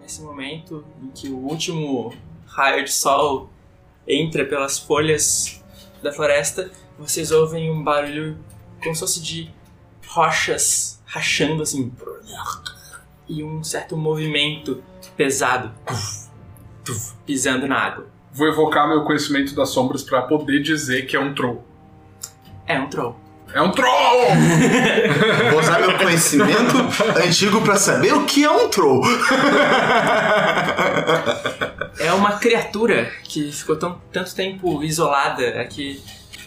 nesse momento em que o último raio de sol entra pelas folhas da floresta, vocês ouvem um barulho como se fosse de rochas rachando assim. E um certo movimento pesado pisando na água. Vou evocar meu conhecimento das sombras pra poder dizer que é um troll. É um troll. É um troll! Vou usar meu conhecimento antigo pra saber o que é um troll. É uma criatura que ficou tão, tanto tempo isolada aqui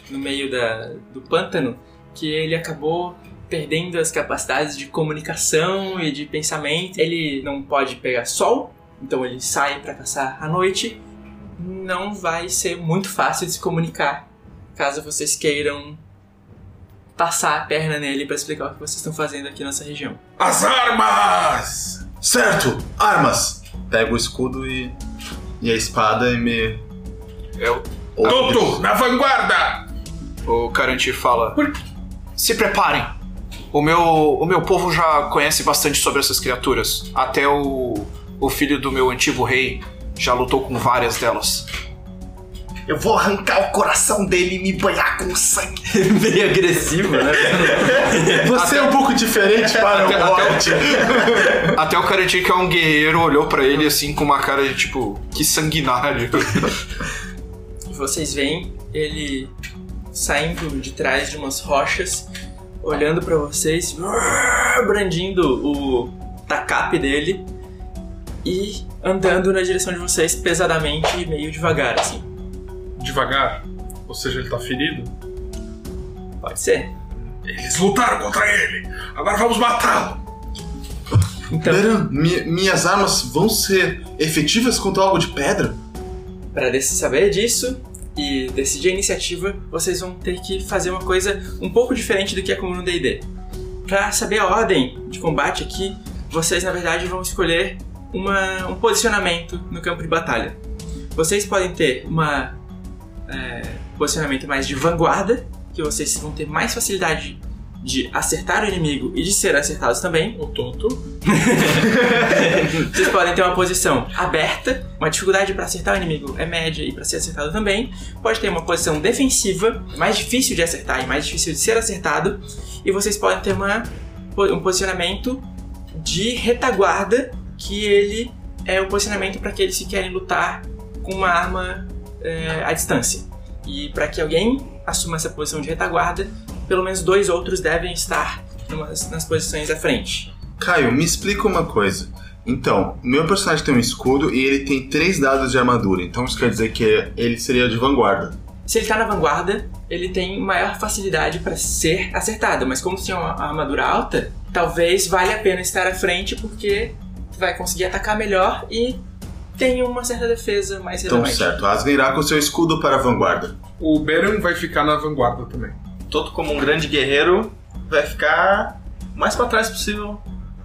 no meio da, do pântano que ele acabou perdendo as capacidades de comunicação e de pensamento. Ele não pode pegar sol, então ele sai para caçar à noite. Não vai ser muito fácil de se comunicar caso vocês queiram passar a perna nele para explicar o que vocês estão fazendo aqui nessa região. As armas! Certo, armas. Pego o escudo e, e a espada e me. Eu, Toto, na vanguarda! o Carantir fala: Se preparem. O meu, o meu povo já conhece bastante sobre essas criaturas. Até o, o filho do meu antigo rei já lutou com várias delas. Eu vou arrancar o coração dele e me banhar com sangue. Meio agressivo, né? Você é um pouco diferente para até- o até o- Hobbit. Até o Carantir, que é um guerreiro, olhou pra ele assim com uma cara de tipo, que sanguinário. Vocês veem ele saindo de trás de umas rochas, olhando pra vocês, brandindo o tacape dele e andando na direção de vocês pesadamente e meio devagar, assim. Devagar. Ou seja, ele tá ferido. Pode ser. Eles lutaram contra ele! Agora vamos matá-lo! Então, Beran, mi- minhas armas vão ser efetivas contra algo de pedra? Pra dec- saber disso e decidir a iniciativa, vocês vão ter que fazer uma coisa um pouco diferente do que é comum no D&D. Pra saber a ordem de combate aqui, vocês na verdade vão escolher uma- um posicionamento no campo de batalha. Vocês podem ter uma é, posicionamento mais de vanguarda, que vocês vão ter mais facilidade de acertar o inimigo e de ser acertados também. O Toto. Vocês podem ter uma posição aberta, uma dificuldade para acertar o inimigo é média e para ser acertado também. Pode ter uma posição defensiva, mais difícil de acertar e mais difícil de ser acertado. E vocês podem ter uma, um posicionamento de retaguarda, que ele é o posicionamento para aqueles que querem lutar com uma arma é, à distância. E para que alguém assuma essa posição de retaguarda, pelo menos dois outros devem estar numas- nas posições à frente. Caio, me explica uma coisa. Então, meu personagem tem um escudo e ele tem três dados de armadura. Então isso quer dizer que ele seria de vanguarda. Se ele tá na vanguarda, ele tem maior facilidade para ser acertado, mas como tem uma armadura alta, talvez valha a pena estar à frente porque vai conseguir atacar melhor e tem uma certa defesa mais Então, relevante. certo. Asgard irá com seu escudo para a vanguarda. O Beren vai ficar na vanguarda também. Toto, como um grande guerreiro, vai ficar o mais pra trás possível.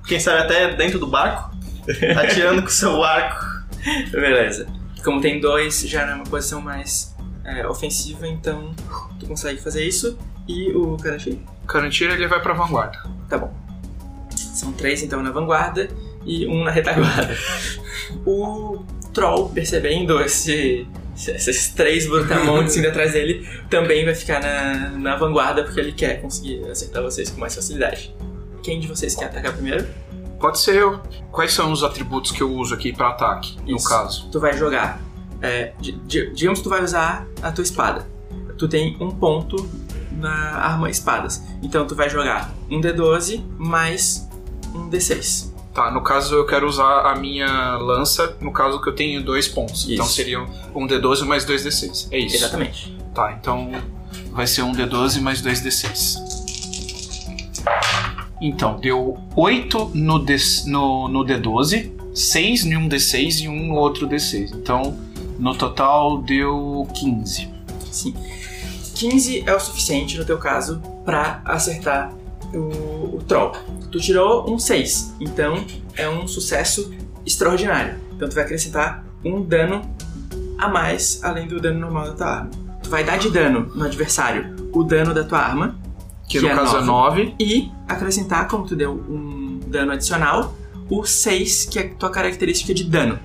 Quem sabe até dentro do barco, atirando com seu arco. Beleza. Como tem dois, já numa posição mais é, ofensiva, então tu consegue fazer isso. E o Karashi? O Carantir, ele vai pra vanguarda. Tá bom. São três então na vanguarda e um na retaguarda. O Troll, percebendo esse, esses três brutamontes indo atrás dele, também vai ficar na, na vanguarda porque ele quer conseguir acertar vocês com mais facilidade. Quem de vocês quer atacar primeiro? Pode ser eu. Quais são os atributos que eu uso aqui pra ataque, no Isso. caso? Tu vai jogar. é, di- di- digamos que tu vai usar a tua espada. Tu tem um ponto na arma espadas. Então tu vai jogar um D12 mais um D6. Tá, no caso eu quero usar a minha lança, no caso que eu tenho dois pontos. Isso. Então seria um D12 mais dois D6. É isso. Exatamente. Tá, então vai ser um D12 mais dois D6. Então, deu 8 no, D, no, no D12, 6 em um D6 e um no outro D6. Então, no total deu 15. Sim. 15 é o suficiente no teu caso pra acertar o, o troll. Tu tirou um 6, então é um sucesso extraordinário. Então tu vai acrescentar um dano a mais além do dano normal da tua arma. Tu vai dar de dano no adversário o dano da tua arma Que, Que no é caso é 9. e acrescentar, como tu deu um dano adicional, o 6, que é a tua característica de dano.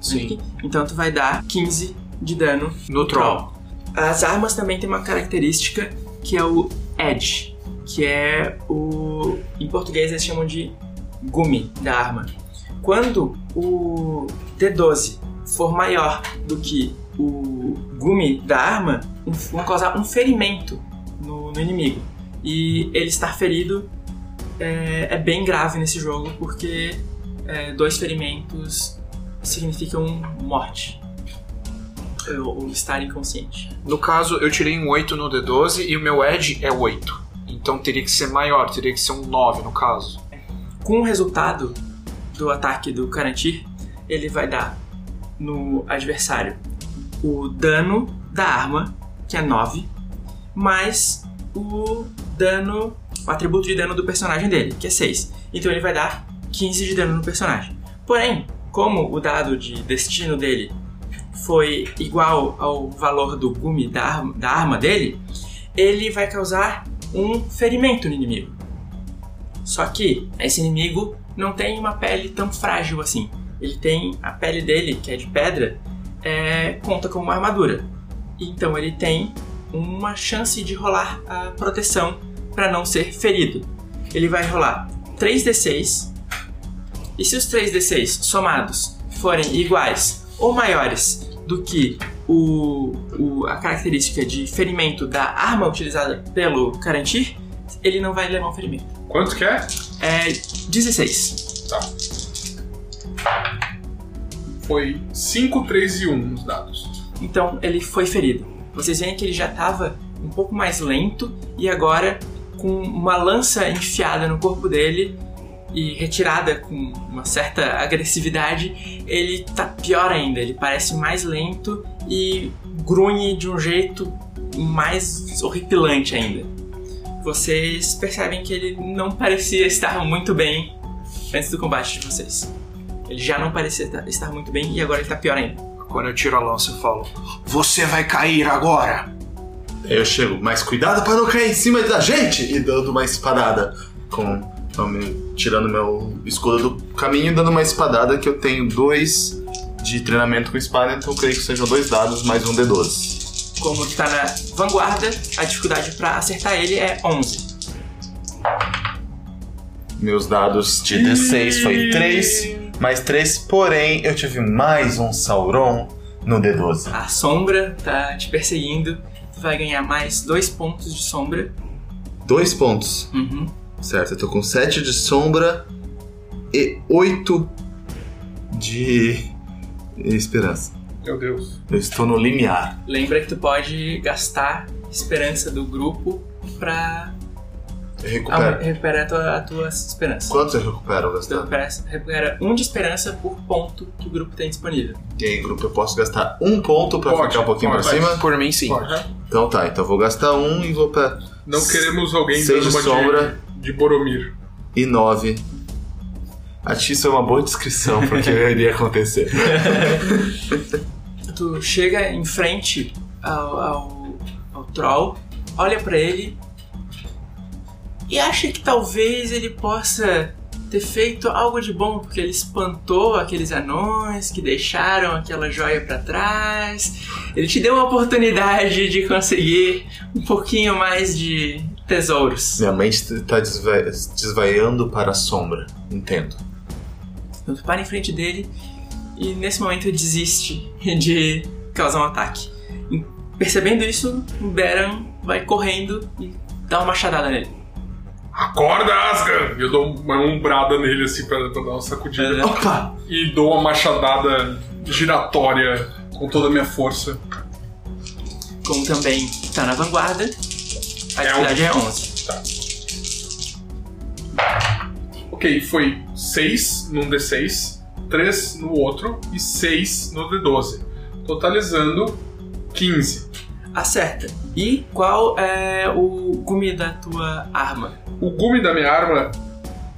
Sim. Então tu vai dar 15 de dano No troll. As armas também têm uma característica que é o edge, que é o. Em português eles chamam de gume da arma. Quando o D12 for maior do que o gume da arma, vão causar um ferimento no, no inimigo. E ele estar ferido é, é bem grave nesse jogo, porque é, dois ferimentos significam morte. Ou, ou estar inconsciente. No caso, eu tirei um 8 no D12 e o meu Edge é 8. Então teria que ser maior, teria que ser um 9 no caso. Com o resultado do ataque do Karantir, ele vai dar no adversário o dano da arma, que é 9, mais o dano, o atributo de dano do personagem dele, que é 6. Então ele vai dar 15 de dano no personagem. Porém, como o dado de destino dele foi igual ao valor do gume da arma, da arma dele, ele vai causar um ferimento no inimigo. Só que esse inimigo não tem uma pele tão frágil assim. Ele tem a pele dele, que é de pedra, é, conta como uma armadura. Então ele tem uma chance de rolar a proteção para não ser ferido. Ele vai rolar 3d6 e se os 3d6 somados forem iguais ou maiores do que o, o- a característica de ferimento da arma utilizada pelo Karantir, ele não vai levar um ferimento. Quanto que é? É 16. Tá. Foi 5, 3 e 1 nos dados. Então ele foi ferido. Vocês veem que ele já estava um pouco mais lento e agora com uma lança enfiada no corpo dele e retirada com uma certa agressividade, ele tá pior ainda. Ele parece mais lento e grunhe de um jeito mais horripilante ainda. Vocês percebem que ele não parecia estar muito bem antes do combate de vocês. Ele já não parecia ta- estar muito bem e agora ele tá pior ainda. Quando eu tiro a lança, eu falo: Você vai cair agora! Aí eu chego, mas cuidado pra não cair em cima da gente! E dando uma espadada. Com, tirando meu escudo do caminho e dando uma espadada que eu tenho dois de treinamento com espada, então eu creio que sejam dois dados mais um D12. Como tu tá na vanguarda, a dificuldade pra acertar ele é 11. Meus dados de D6 foi 3, mais 3, porém eu tive mais um Sauron no D12. A sombra tá te perseguindo, tu vai ganhar mais dois pontos de sombra. Dois pontos. Uhum. Certo, eu tô com 7 de sombra e 8 de esperança. Meu Deus. Eu estou no limiar. Lembra que tu pode gastar esperança do grupo pra Eu ah, recuperar a tua, a tua esperança. Quantos eu recupero, Tu Gastando? recupera, recupera um de esperança por ponto que o grupo tem disponível. E aí, grupo, eu posso gastar um ponto pra Pode, ficar um pouquinho pode. pra cima? Por mim, sim. Pode. Então tá, então eu vou gastar um e vou pra. Não queremos alguém Seis dando de uma sombra. de, de Boromir. e 9. Acho que isso é uma boa descrição pro que iria acontecer. Tu chega em frente ao, ao, ao troll, olha pra ele e acha que talvez ele possa ter feito algo de bom, porque ele espantou aqueles anões que deixaram aquela joia pra trás. Ele te deu uma oportunidade de conseguir um pouquinho mais de tesouros. Minha mente tá desva- desvaiando para a sombra. Entendo. Então para em frente dele e nesse momento ele desiste de causar um ataque. E, Percebendo isso, o Baron vai correndo e dá uma machadada nele. Acorda, Asgard! E eu dou uma umbrada nele assim pra, pra dar uma sacudida. Opa! E dou uma machadada giratória com toda a minha força. Como também tá na vanguarda, a dificuldade é 11. Ok, foi 6 num D6, 3 no outro e 6 no D12. Totalizando 15. Acerta. E qual é o gume da tua arma? O gume da minha arma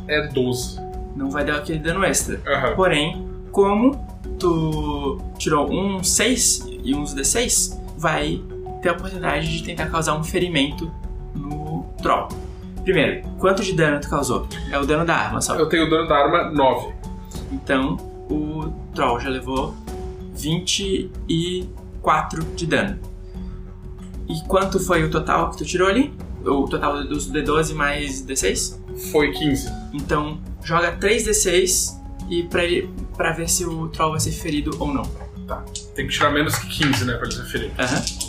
é 12. Não vai dar aquele dano extra. Aham. Porém, como tu tirou um 6 e uns D6, vai ter a oportunidade de tentar causar um ferimento no troll. Primeiro, quanto de dano tu causou? É o dano da arma só. Eu tenho dano da arma 9. Então o Troll já levou 24 de dano. E quanto foi o total que tu tirou ali? O total dos D12 mais D6? Foi 15. Então joga 3D6 e pra, ele, pra ver se o Troll vai ser ferido ou não. Tem que tirar menos que 15, né, pra ele ser ferido. Aham.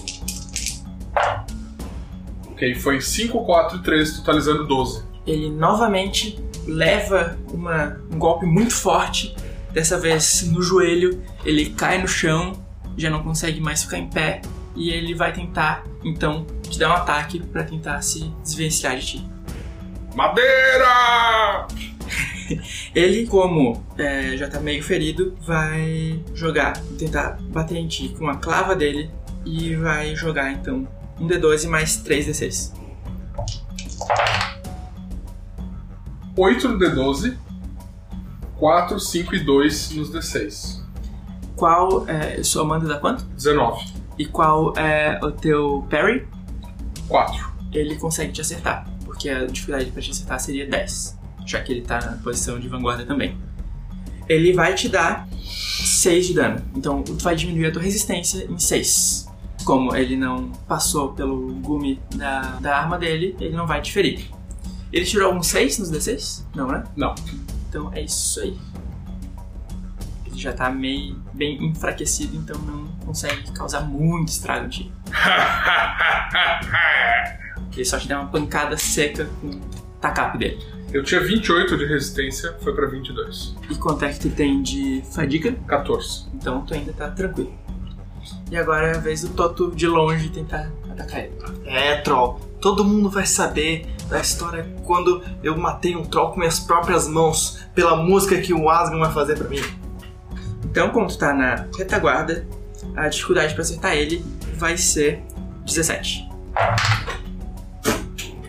Ok, foi 5, 4 e 3, totalizando 12. ele novamente leva uma- um golpe muito forte, dessa vez no joelho, ele cai no chão, já não consegue mais ficar em pé e ele vai tentar então te dar um ataque pra tentar se desvencilhar de ti. Madeira! Ele, como é, já tá meio ferido, vai jogar, tentar bater em ti com a clava dele e vai jogar então um D12 mais 3D6. 8 no D12, 4, 5 e 2 nos D6. Qual é sua Amanda dá quanto? 19. E qual é o teu parry? 4. ele consegue te acertar, porque a dificuldade pra te acertar seria 10, já que ele tá na posição de vanguarda também. Ele vai te dar 6 de dano, então tu vai diminuir a tua resistência em 6. Como ele não passou pelo gume da, da arma dele, ele não vai te ferir. Ele tirou algum 6 nos D6? Não, né? Não. Então é isso aí. Ele já tá meio bem enfraquecido, então não consegue causar muito estrago em ti. Ele só te dá uma pancada seca com o tacape dele. Eu tinha 28 de resistência, foi pra 22. E quanto é que tu tem de fadiga? 14. Então tu ainda tá tranquilo. E agora é a vez do Toto de longe tentar atacar ele. É, troll. Todo mundo vai saber da história quando eu matei um troll com minhas próprias mãos pela música que o Asgard vai fazer pra mim. Então, quando tu tá na retaguarda, a dificuldade pra acertar ele vai ser 17.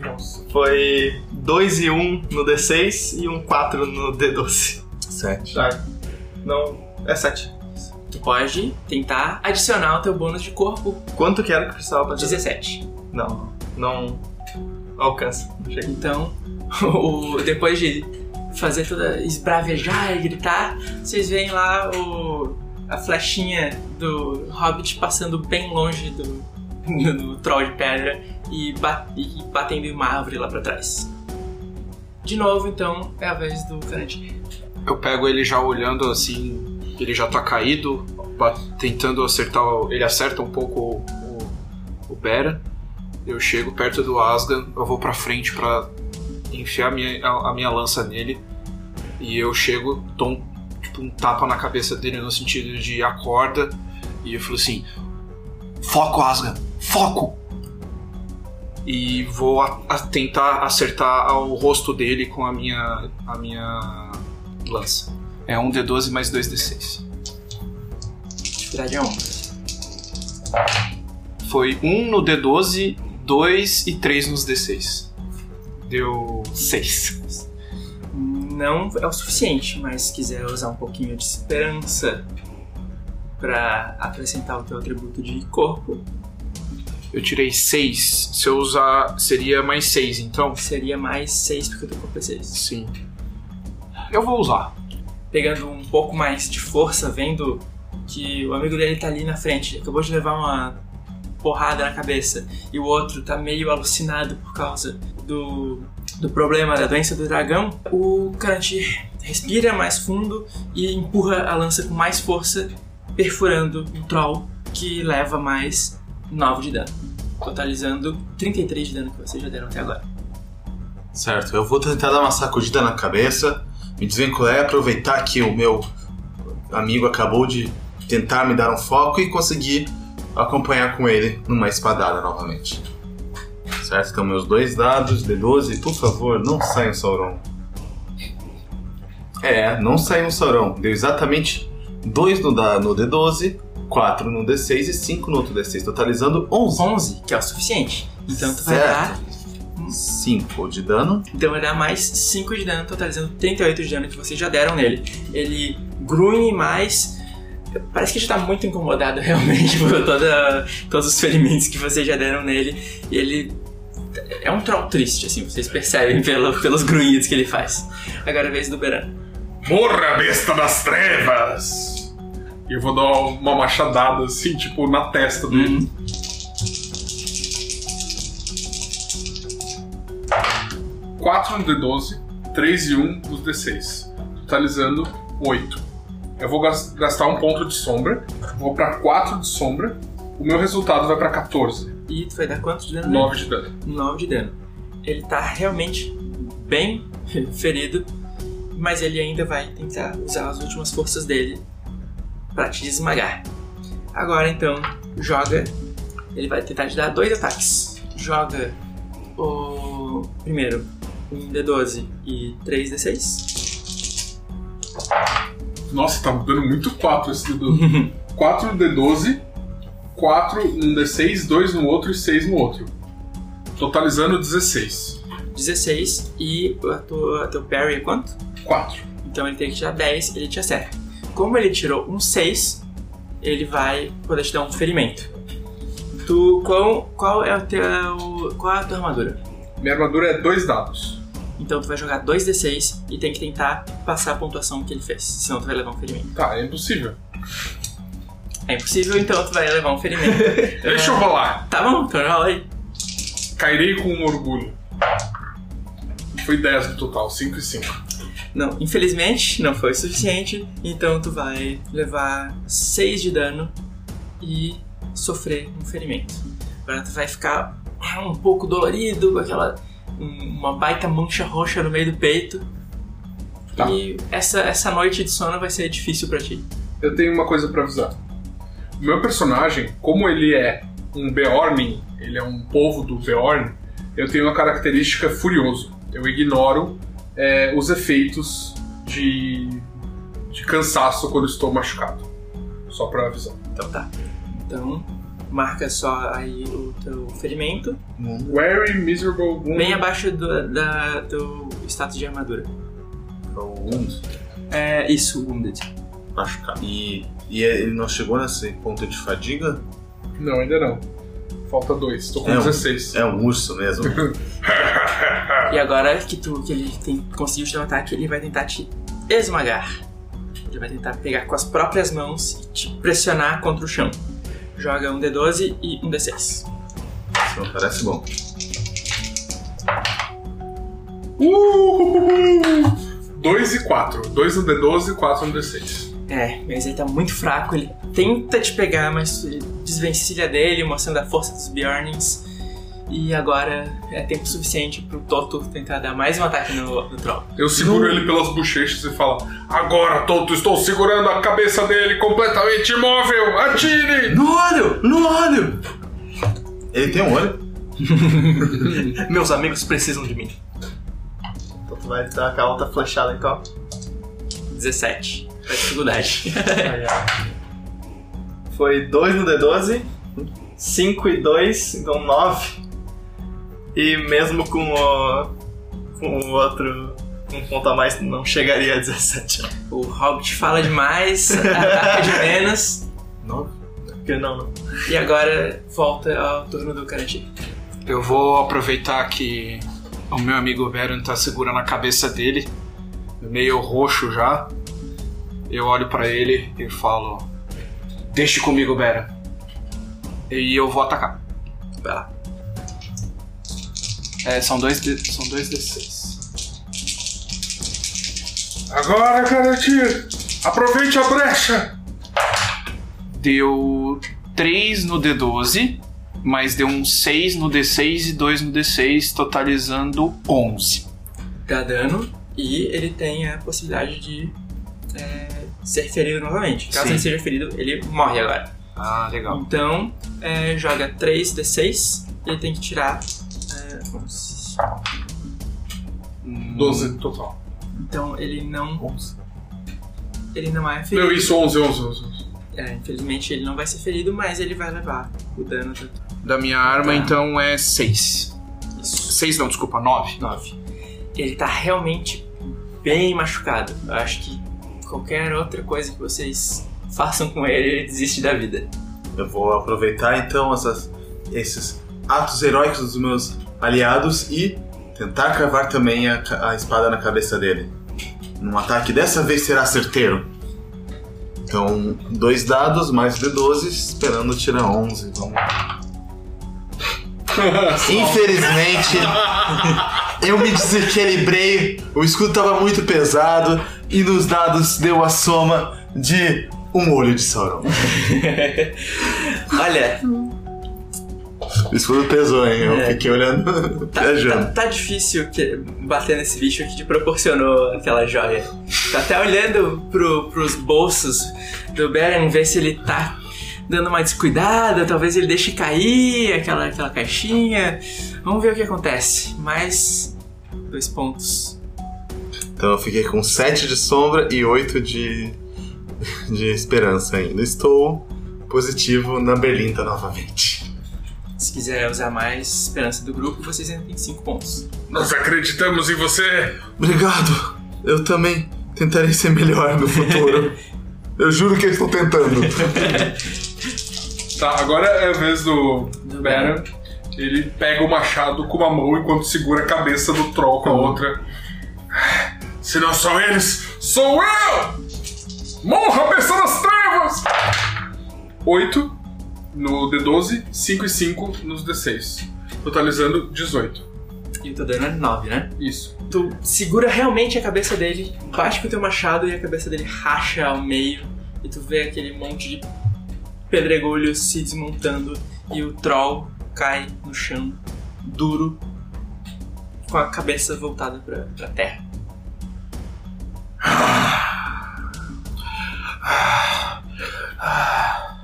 Nossa. Foi 2 e 1 um no D6 e um 4 no D12. 7. Tá. Não, é 7. Pode tentar adicionar o teu bônus de corpo Quanto que era que precisava pra 17. Não, não alcança. Não chega. Então, o- depois de fazer toda esbravejar e gritar, vocês veem lá o, a flechinha do Hobbit passando bem longe do, do, troll de pedra e, ba- e batendo em uma árvore lá pra trás. De novo, então, é a vez do Karante. Eu pego ele já olhando assim, ele já tá caído, tentando acertar. Ele acerta um pouco o, o, Bera. Eu chego perto do Asgan, eu vou pra frente pra enfiar a minha, a, a minha lança nele. E eu chego, dou um, tipo, um tapa na cabeça dele no sentido de acorda. E eu falo assim: Foco, Asgan! Foco! E vou a- a tentar acertar o rosto dele com a minha, a minha lança. É um D12 mais 2D6. Dificuldade é 1. Foi um no D12, 2 e 3 nos D6. Deu 6. Não é o suficiente, mas se quiser usar um pouquinho de esperança pra acrescentar o teu atributo de corpo, Eu tirei 6. Se eu usar, seria mais 6, então? seria mais 6 porque o teu corpo é 6. Sim. Eu vou usar. Pegando um pouco mais de força, vendo que o amigo dele tá ali na frente, acabou de levar uma porrada na cabeça, e o outro tá meio alucinado por causa do, do problema da doença do dragão, o Karanti respira mais fundo e empurra a lança com mais força, perfurando o troll, que leva mais 9 de dano, totalizando 33 de dano que vocês já deram até agora. Certo, eu vou tentar dar uma sacudida na cabeça, me desvincular e aproveitar que o meu amigo acabou de tentar me dar um foco e conseguir acompanhar com ele numa espadada novamente. Certo? Então meus dois dados, D12, por favor, não saiam Sauron. É, não saiu Sauron. Deu exatamente 2 no, no D12, 4 no D6 e 5 no outro D6, totalizando 11. 11, que é o suficiente. Então tu vai Certo. dar 5 de dano. Então vai dar mais 5 de dano, totalizando 38 de dano que vocês já deram nele. Ele grunhe mais. Parece que já tá muito incomodado realmente por toda, todos os ferimentos que vocês já deram nele. E ele. É um troll triste, assim, vocês percebem pelo, pelos grunhidos que ele faz. Agora é a vez do Beran. Morra, besta das trevas! E eu vou dar uma machadada assim, tipo, na testa dele. 4 no D12, 3 e 1 nos D6. Totalizando 8. Eu vou gas- gastar um ponto de sombra, vou pra 4 de sombra, o meu resultado vai pra 14. E tu vai dar quanto de dano? 9 de dano. 9 de dano. Ele tá realmente bem ferido, mas ele ainda vai tentar usar as últimas forças dele pra te esmagar. Agora então, joga. Ele vai tentar te dar dois ataques. Joga o primeiro um D12 e 3 D6. Nossa, tá dando muito 4 esse D12. 4 no D12, 4 num D6, 2 no outro e 6 no outro. Totalizando 16. 16 e a tua, teu parry é quanto? 4. Então ele tem que tirar 10, ele te acerta. Como ele tirou um 6, ele vai poder te dar um ferimento. Tu, qual, qual é o teu. Qual é a tua armadura? Minha armadura é 2 dados. Então tu vai jogar 2d6 e tem que tentar passar a pontuação que ele fez, senão tu vai levar um ferimento. Tá, é impossível. É impossível, então tu vai levar um ferimento. Deixa eu rolar. tá bom, então rola aí. Cairei com um orgulho. Foi 10 no total, 5 e 5. Não, infelizmente não foi o suficiente, então tu vai levar 6 de dano e sofrer um ferimento. Agora tu vai ficar um pouco dolorido, com aquela. Um- uma baita mancha roxa no meio do peito. Tá. E essa, essa noite de sono vai ser difícil pra ti. Eu tenho uma coisa pra avisar. O meu personagem, como ele é um Beorn, ele é um povo do Beorn, eu tenho uma característica furioso. Eu ignoro é, os efeitos de, de cansaço quando estou machucado. Só pra avisar. Então tá. Então, marca só aí o teu ferimento, Very miserable wound. bem abaixo do da, teu status de armadura. É o Wound. É isso, Wounded. Machucado. E, e ele não chegou nesse ponto de fadiga? Não, ainda não. Falta dois. Tô com É um- 16. É um urso mesmo. E agora que tu que ele tem, conseguiu te dar um ataque, ele vai tentar te esmagar. Ele vai tentar pegar com as próprias mãos e te pressionar contra o chão. Joga um D12 e um D6. Isso não parece bom. Uh! 2 e 4. 2 no D12 e 4 no D6. É, mas ele tá muito fraco, ele tenta te pegar, mas ele desvencilha dele, mostrando a força dos Bjornings. E agora é tempo suficiente pro Toto tentar dar mais um ataque no, no Troll. Eu seguro ele pelas bochechas e falo: Agora, Toto, estou segurando a cabeça dele completamente imóvel! Atire! No olho! No olho! Ele tem um olho? Meus amigos precisam de mim. Então tu vai dar aquela outra flechada então. 17. Tá dificuldade. Foi 2 no D12, 5 e 2, então 9. E mesmo com o, com o outro um ponto a mais, não chegaria a 17. o Hobbit fala demais, ataca de menos. Nove. Porque não, não. E agora volta ao turno do Karanti. Eu vou aproveitar que o meu amigo Baron tá segurando a cabeça dele, meio roxo já. Eu olho pra ele e falo: Deixe comigo, Baron. E eu vou atacar. Vai lá. É, são dois, D, são dois D6. Agora, garantir! Aproveite a brecha! Deu 3 no D12, mas deu um 6 no D6 e 2 no D6, totalizando 11. Dá dano e ele tem a possibilidade de é, ser ferido novamente. Caso Sim. ele seja ferido, ele morre agora. Ah, legal. Então, é, joga 3d6 e ele tem que tirar é, 11. 12 no total. Então ele não. Ele não é Não, ferido. isso, 11, 11, 11. 11. É, infelizmente ele não vai ser ferido, mas ele vai levar o dano do Da minha arma, então, é 6. Isso. 6 não, desculpa, 9. 9. Ele tá realmente bem machucado. Eu acho que qualquer outra coisa que vocês façam com ele, ele desiste da vida. Eu vou aproveitar então essas, esses atos heróicos dos meus aliados e tentar cravar também a, a espada na cabeça dele. num ataque dessa vez será certeiro. Então, dois dados mais D12, esperando tirar 11. Vamos lá. Infelizmente, eu me desequilibrei, o escudo tava muito pesado e nos dados deu a soma de um olho de Sauron. Olha, O escudo pesou, hein? Eu É. fiquei olhando, tá, viajando. tá- tá difícil bater nesse bicho que te proporcionou aquela joia. Tá até olhando pro, pros bolsos do Beren, ver se ele tá dando uma descuidada, talvez ele deixe cair aquela, aquela caixinha. Vamos ver o que acontece. Mais dois pontos. Então eu fiquei com 7 de sombra e 8 de, de esperança ainda. Estou positivo na Berlinda novamente. Se quiser usar mais esperança do grupo, vocês ainda têm cinco pontos. Nós acreditamos em você. Obrigado. Eu também tentarei ser melhor no futuro. eu juro que eu estou tentando. Tá, agora é a vez do, do Baron. Ele pega o machado com uma mão enquanto segura a cabeça do troll com a outra. Se não são eles, sou eu! Morra, pessoa das trevas! 8 no D12, 5 e 5 nos D6. Totalizando 18. E o teu dano é 9, né? Isso. Tu segura realmente a cabeça dele, bate com o teu machado e a cabeça dele racha ao meio. E tu vê aquele monte de pedregulhos se desmontando e o troll cai no chão, duro, com a cabeça voltada pra, pra terra.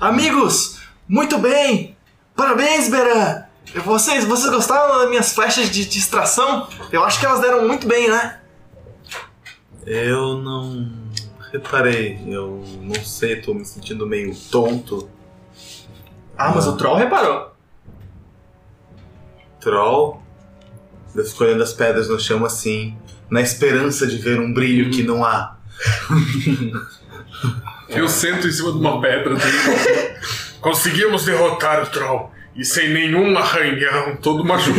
Amigos, muito bem! Parabéns, Beran! Vocês, vocês gostaram das minhas flechas de distração? Eu acho que elas deram muito bem, né? Eu não reparei. Eu não sei, tô me sentindo meio tonto. Ah, mas o Troll reparou. Troll. Eu fico olhando as pedras no chão assim, na esperança de ver um brilho que não há. Eu sento em cima de uma pedra. dele. Conseguimos derrotar o troll. E sem nenhum arranhão, todo machucado.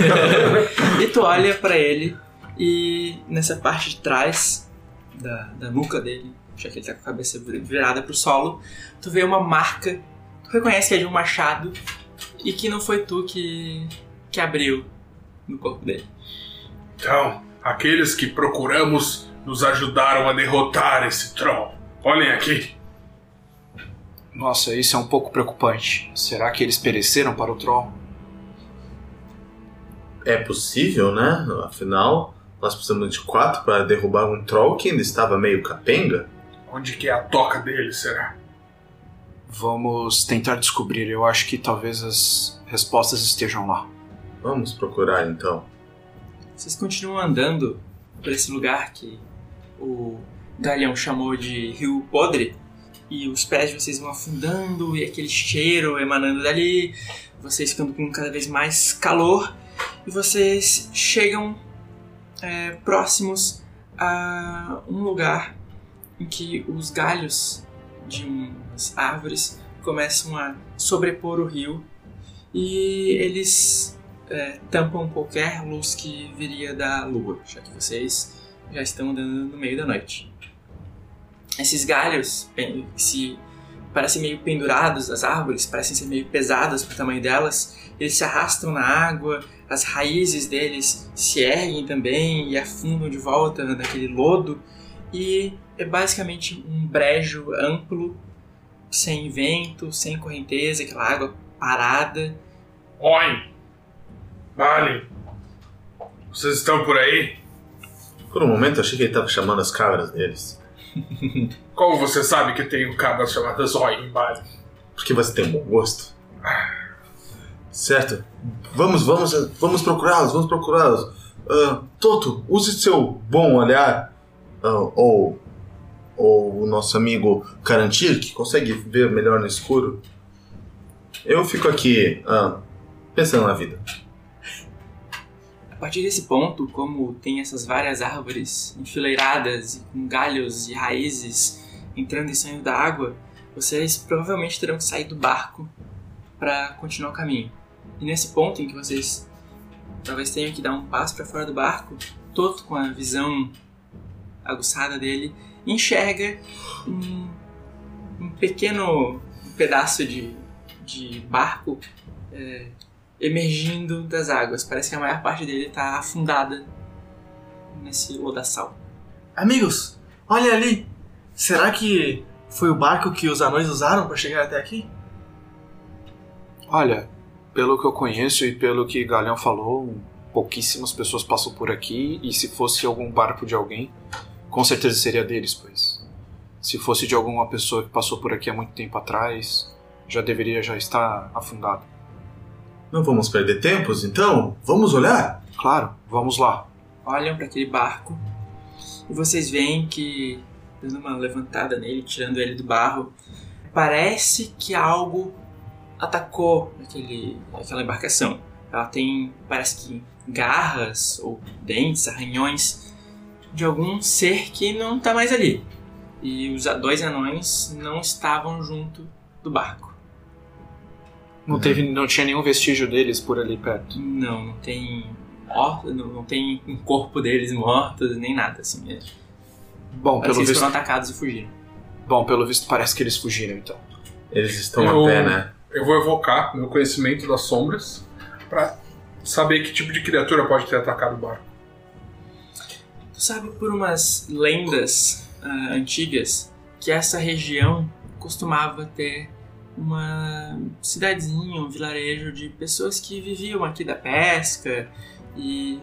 E tu olha pra ele e nessa parte de trás da, da nuca dele, já que ele tá com a cabeça virada pro solo, tu vê uma marca. Tu reconhece que é de um machado e que não foi tu que, que abriu no corpo dele. Então, aqueles que procuramos nos ajudaram a derrotar esse troll. Olhem aqui. Nossa, isso é um pouco preocupante. Será que eles pereceram para o troll? É possível, né? Afinal, nós precisamos de quatro para derrubar um troll que ainda estava meio capenga. Onde que é a toca dele, será? Vamos tentar descobrir. Eu acho que talvez as respostas estejam lá. Vamos procurar então. Vocês continuam andando por esse lugar que o Galeão chamou de Rio Podre e os pés de vocês vão afundando e aquele cheiro emanando dali, vocês ficando com cada vez mais calor e vocês chegam é, próximos a um lugar em que os galhos de umas árvores começam a sobrepor o rio e eles é, tampam qualquer luz que viria da lua, já que vocês já estão andando no meio da noite. Esses galhos se parecem meio pendurados das árvores, parecem ser meio pesados pro tamanho delas, eles se arrastam na água, as raízes deles se erguem também e afundam de volta naquele lodo, e é basicamente um brejo amplo, sem vento, sem correnteza, aquela água parada, Oi! Vale! Vocês estão por aí? Por um momento eu achei que ele estava chamando as cabras deles. Como você sabe que tem um cabras chamadas Oi em Bali? Porque você tem um bom gosto. Certo. Vamos, vamos, vamos procurá-los, vamos procurá-los. Ah, Toto, use seu bom olhar. Ah, ou, ou o nosso amigo Karantir, que consegue ver melhor no escuro. Eu fico aqui ah, pensando na vida. Partir desse ponto, como tem essas várias árvores enfileiradas e com galhos e raízes entrando e saindo da água, vocês provavelmente terão que sair do barco para continuar o caminho. E nesse ponto em que vocês talvez tenham que dar um passo para fora do barco, Toto com a visão aguçada dele, enxerga um, um pequeno pedaço de, de barco é, emergindo das águas. Parece que a maior parte dele está afundada nesse lodaçal. Amigos, olha ali! Será que foi o barco que os anões usaram para chegar até aqui? Olha, pelo que eu conheço e pelo que Galeão falou, pouquíssimas pessoas passam por aqui e se fosse algum barco de alguém, com certeza seria deles, pois. Se fosse de alguma pessoa que passou por aqui há muito tempo atrás, já deveria já estar afundado. Não vamos perder tempos, então? Vamos olhar? Claro, vamos lá. Olham para aquele barco e vocês veem que, dando uma levantada nele, tirando ele do barro, parece que algo atacou aquele, aquela embarcação. Ela tem, parece que, garras ou dentes, arranhões de algum ser que não está mais ali. E os dois anões não estavam junto do barco. Não, teve, não tinha nenhum vestígio deles por ali perto. Não, não tem ó, não, não tem um corpo deles mortos nem nada assim. É, Bom, parece pelo que eles visto, foram atacados e fugiram. bom, pelo visto parece que eles fugiram então. Eles estão Eu- a pé, né? Eu vou evocar meu conhecimento das sombras pra saber que tipo de criatura pode ter atacado o barco. Tu sabe por umas lendas ah, antigas que essa região costumava ter uma cidadezinha, um vilarejo de pessoas que viviam aqui da pesca e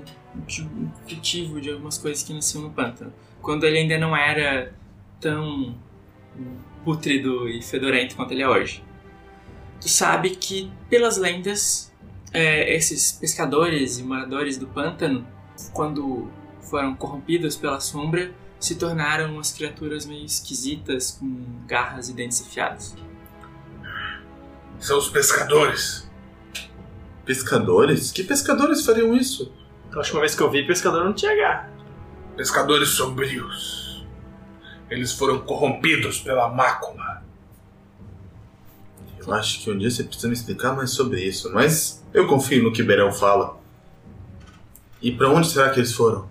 de cultivo de algumas coisas que nasciam no pântano. Quando ele ainda não era tão pútrido e fedorento quanto ele é hoje. Tu sabe que, pelas lendas, eh, esses pescadores e moradores do pântano, quando foram corrompidos pela sombra, se tornaram umas criaturas meio esquisitas com garras e dentes afiados. São os pescadores. Pescadores? Que pescadores fariam isso? A última vez que eu vi, pescador não tinha garra. Pescadores sombrios. Eles foram corrompidos pela mácula. Eu acho que um dia você precisa me explicar mais sobre isso, mas eu confio no que Berão fala. E pra onde será que eles foram?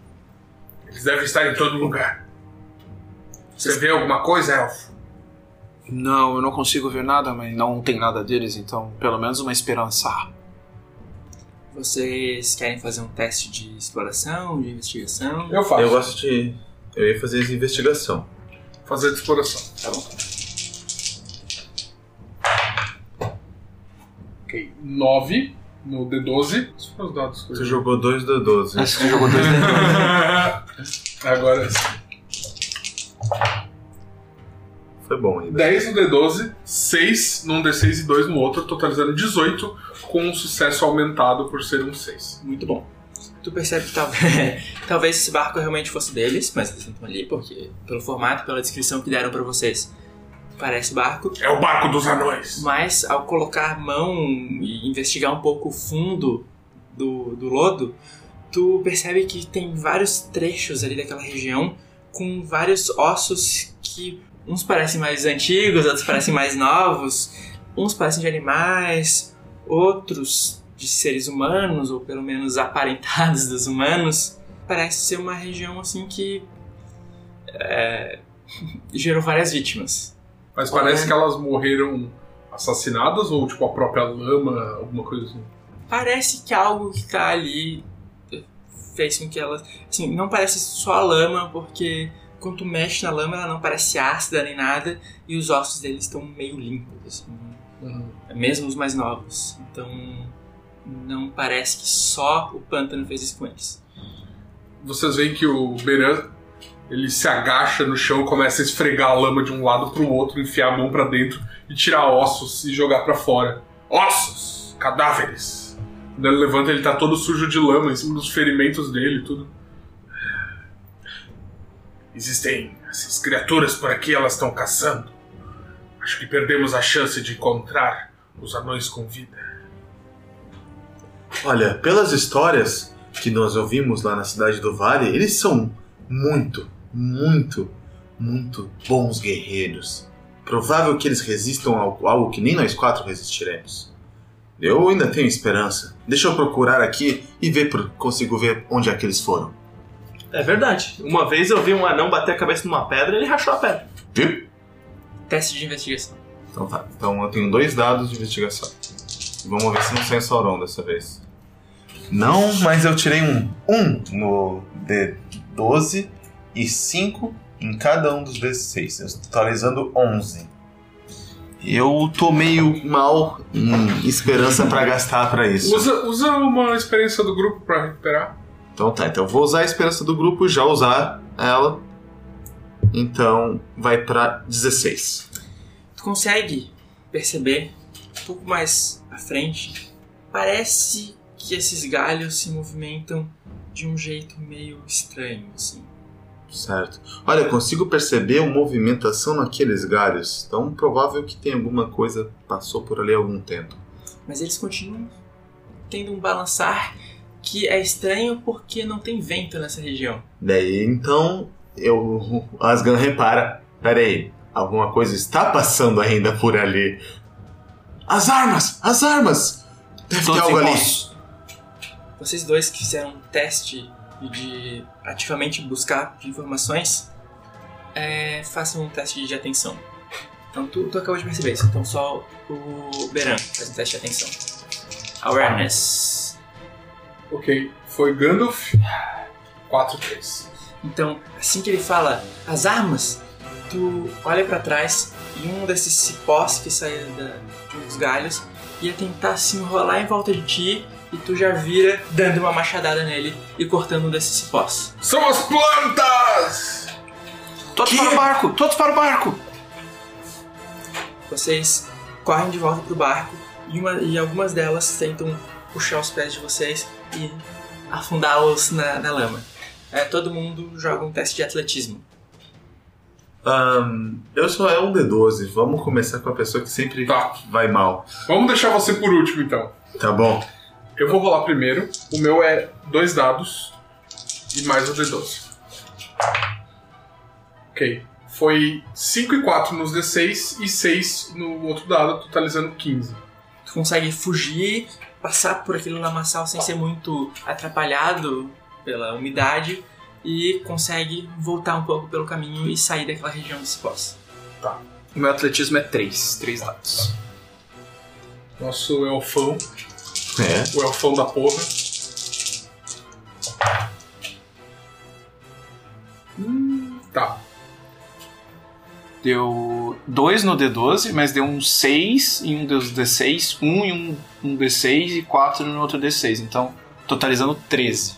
Eles devem estar em todo lugar. Você vê alguma coisa, Elfo? Não, eu não consigo ver nada, mas não tem nada deles, então pelo menos uma esperança. Vocês querem fazer um teste de exploração, de investigação? Eu faço. Eu gosto de. Eu ia fazer investigação. Fazer de exploração. Tá bom. Ok. 9 no D12. Esses foram os dados. Você jogou 2 da 12. Acho que você jogou dois Agora Foi bom ainda. 10 no D12, 6 num D6 e 2 no outro, totalizando 18, com um sucesso aumentado por ser um 6. Muito bom. Tu percebe que talvez, talvez esse barco realmente fosse deles, mas eles não estão ali porque, pelo formato, pela descrição que deram pra vocês, parece barco. É o barco dos anões. Mas ao colocar a mão e investigar um pouco o fundo do, do lodo, tu percebe que tem vários trechos ali daquela região com vários ossos que uns parecem mais antigos, outros parecem mais novos, uns parecem de animais, outros de seres humanos, ou pelo menos aparentados dos humanos. Parece ser uma região assim que é, gerou várias vítimas. Mas parece Olha. que elas morreram assassinadas ou tipo a própria lama, alguma coisa assim. Parece que algo que tá ali fez com que elas. Assim, não parece só a lama, porque quando tu mexe na lama ela não parece ácida nem nada, e os ossos deles estão meio limpos, assim, mesmo os mais novos. Então não parece que só o pântano fez isso com eles. Vocês veem que o Beran ele se agacha no chão, começa a esfregar a lama de um lado pro outro, enfiar a mão pra dentro e tirar ossos e jogar pra fora. Ossos! Cadáveres! Quando ele levanta, ele tá todo sujo de lama em cima dos ferimentos dele e tudo. Existem essas criaturas por aqui, elas estão caçando. Acho que perdemos a chance de encontrar os anões com vida. Olha, pelas histórias que nós ouvimos lá na cidade do Vale, eles são muito, muito, muito bons guerreiros. Provável que eles resistam a algo que nem nós quatro resistiremos. Eu ainda tenho esperança. Deixa eu procurar aqui e ver por consigo ver onde é que eles foram. É verdade. Uma vez eu vi um anão bater a cabeça numa pedra e ele rachou a pedra. Viu? Teste de investigação. Então tá. Então eu tenho dois dados de investigação. Vamos ver se não sai Sauron dessa vez. Não, mas eu tirei um 1 no D12 e 5 em cada um dos D6, totalizando 11. Eu tô meio mal em esperança pra gastar pra isso. Usa, usa uma experiência do grupo pra recuperar. Então tá, então eu vou usar a esperança do grupo, já usar ela. Então vai pra 16. Tu consegue perceber um pouco mais à frente. Parece que esses galhos se movimentam de um jeito meio estranho, assim. Certo. Olha, eu consigo perceber uma movimentação naqueles galhos. Então provável que tem alguma coisa passou por ali há algum tempo. Mas eles continuam tendo um balançar que é estranho porque não tem vento nessa região. Daí então eu Asgan repara. Pera aí, alguma coisa está passando ainda por ali. As armas! As armas! Deve ter Todos algo ali. posse. Vocês dois que fizeram um teste de ativamente buscar informações, é, façam um teste de atenção. Então tu, tu acabou de perceber isso, então só o Beran faz um teste de atenção. Awareness. Ok. Foi Gandalf. 4, 3. Então, assim que ele fala as armas, tu olha pra trás e um desses cipós que saía da- de um dos galhos ia tentar se enrolar em volta de ti e tu já vira dando uma machadada nele e cortando um desses cipós. São as plantas! Todos para o barco! Todos para o barco! Vocês correm de volta pro barco e, uma- e algumas delas tentam puxar os pés de vocês e afundá-los na, na lama. É, todo mundo joga um teste de atletismo. Ahn, eu só é um D12. Vamos começar com a pessoa que sempre Tá. vai mal. Vamos deixar você por último então. Tá bom. Eu vou rolar primeiro. O meu é dois dados e mais o D12. Ok. Foi 5 e 4 nos D6 e 6 no outro dado, totalizando 15. Tu consegue fugir, passar por aquele lamaçal sem ser muito atrapalhado pela umidade e consegue voltar um pouco pelo caminho e sair daquela região dos cipós. O meu atletismo é 3. 3 dados. Nosso elfão, É. o elfão da porra. Hum, Tá. Deu 2 no D12, mas deu um 6 em um dos D6, 1 um em um, um D6 e 4 no outro D6. Então, totalizando 13.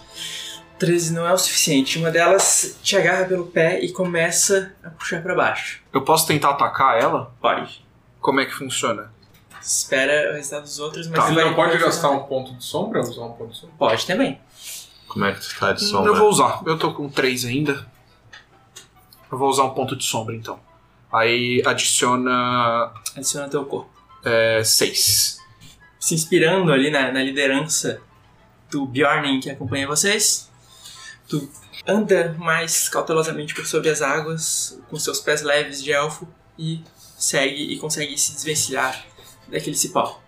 13 não é o suficiente. Uma delas te agarra pelo pé e começa a puxar pra baixo. Eu posso tentar atacar ela? Pode. Como é que funciona? Espera o resultado dos outros, mas Tá, você Ele não pode gastar um ponto de sombra? Usar um ponto de sombra? Pode também. Como é que tu tá de sombra? Eu vou usar. Eu tô com 3 ainda. Eu vou usar um ponto de sombra então. Aí adiciona Adiciona teu corpo. 6. Se inspirando ali na, na liderança do Bjorn que acompanha vocês, tu anda mais cautelosamente por sobre as águas, com seus pés leves de elfo, e segue e consegue se desvencilhar daquele cipó.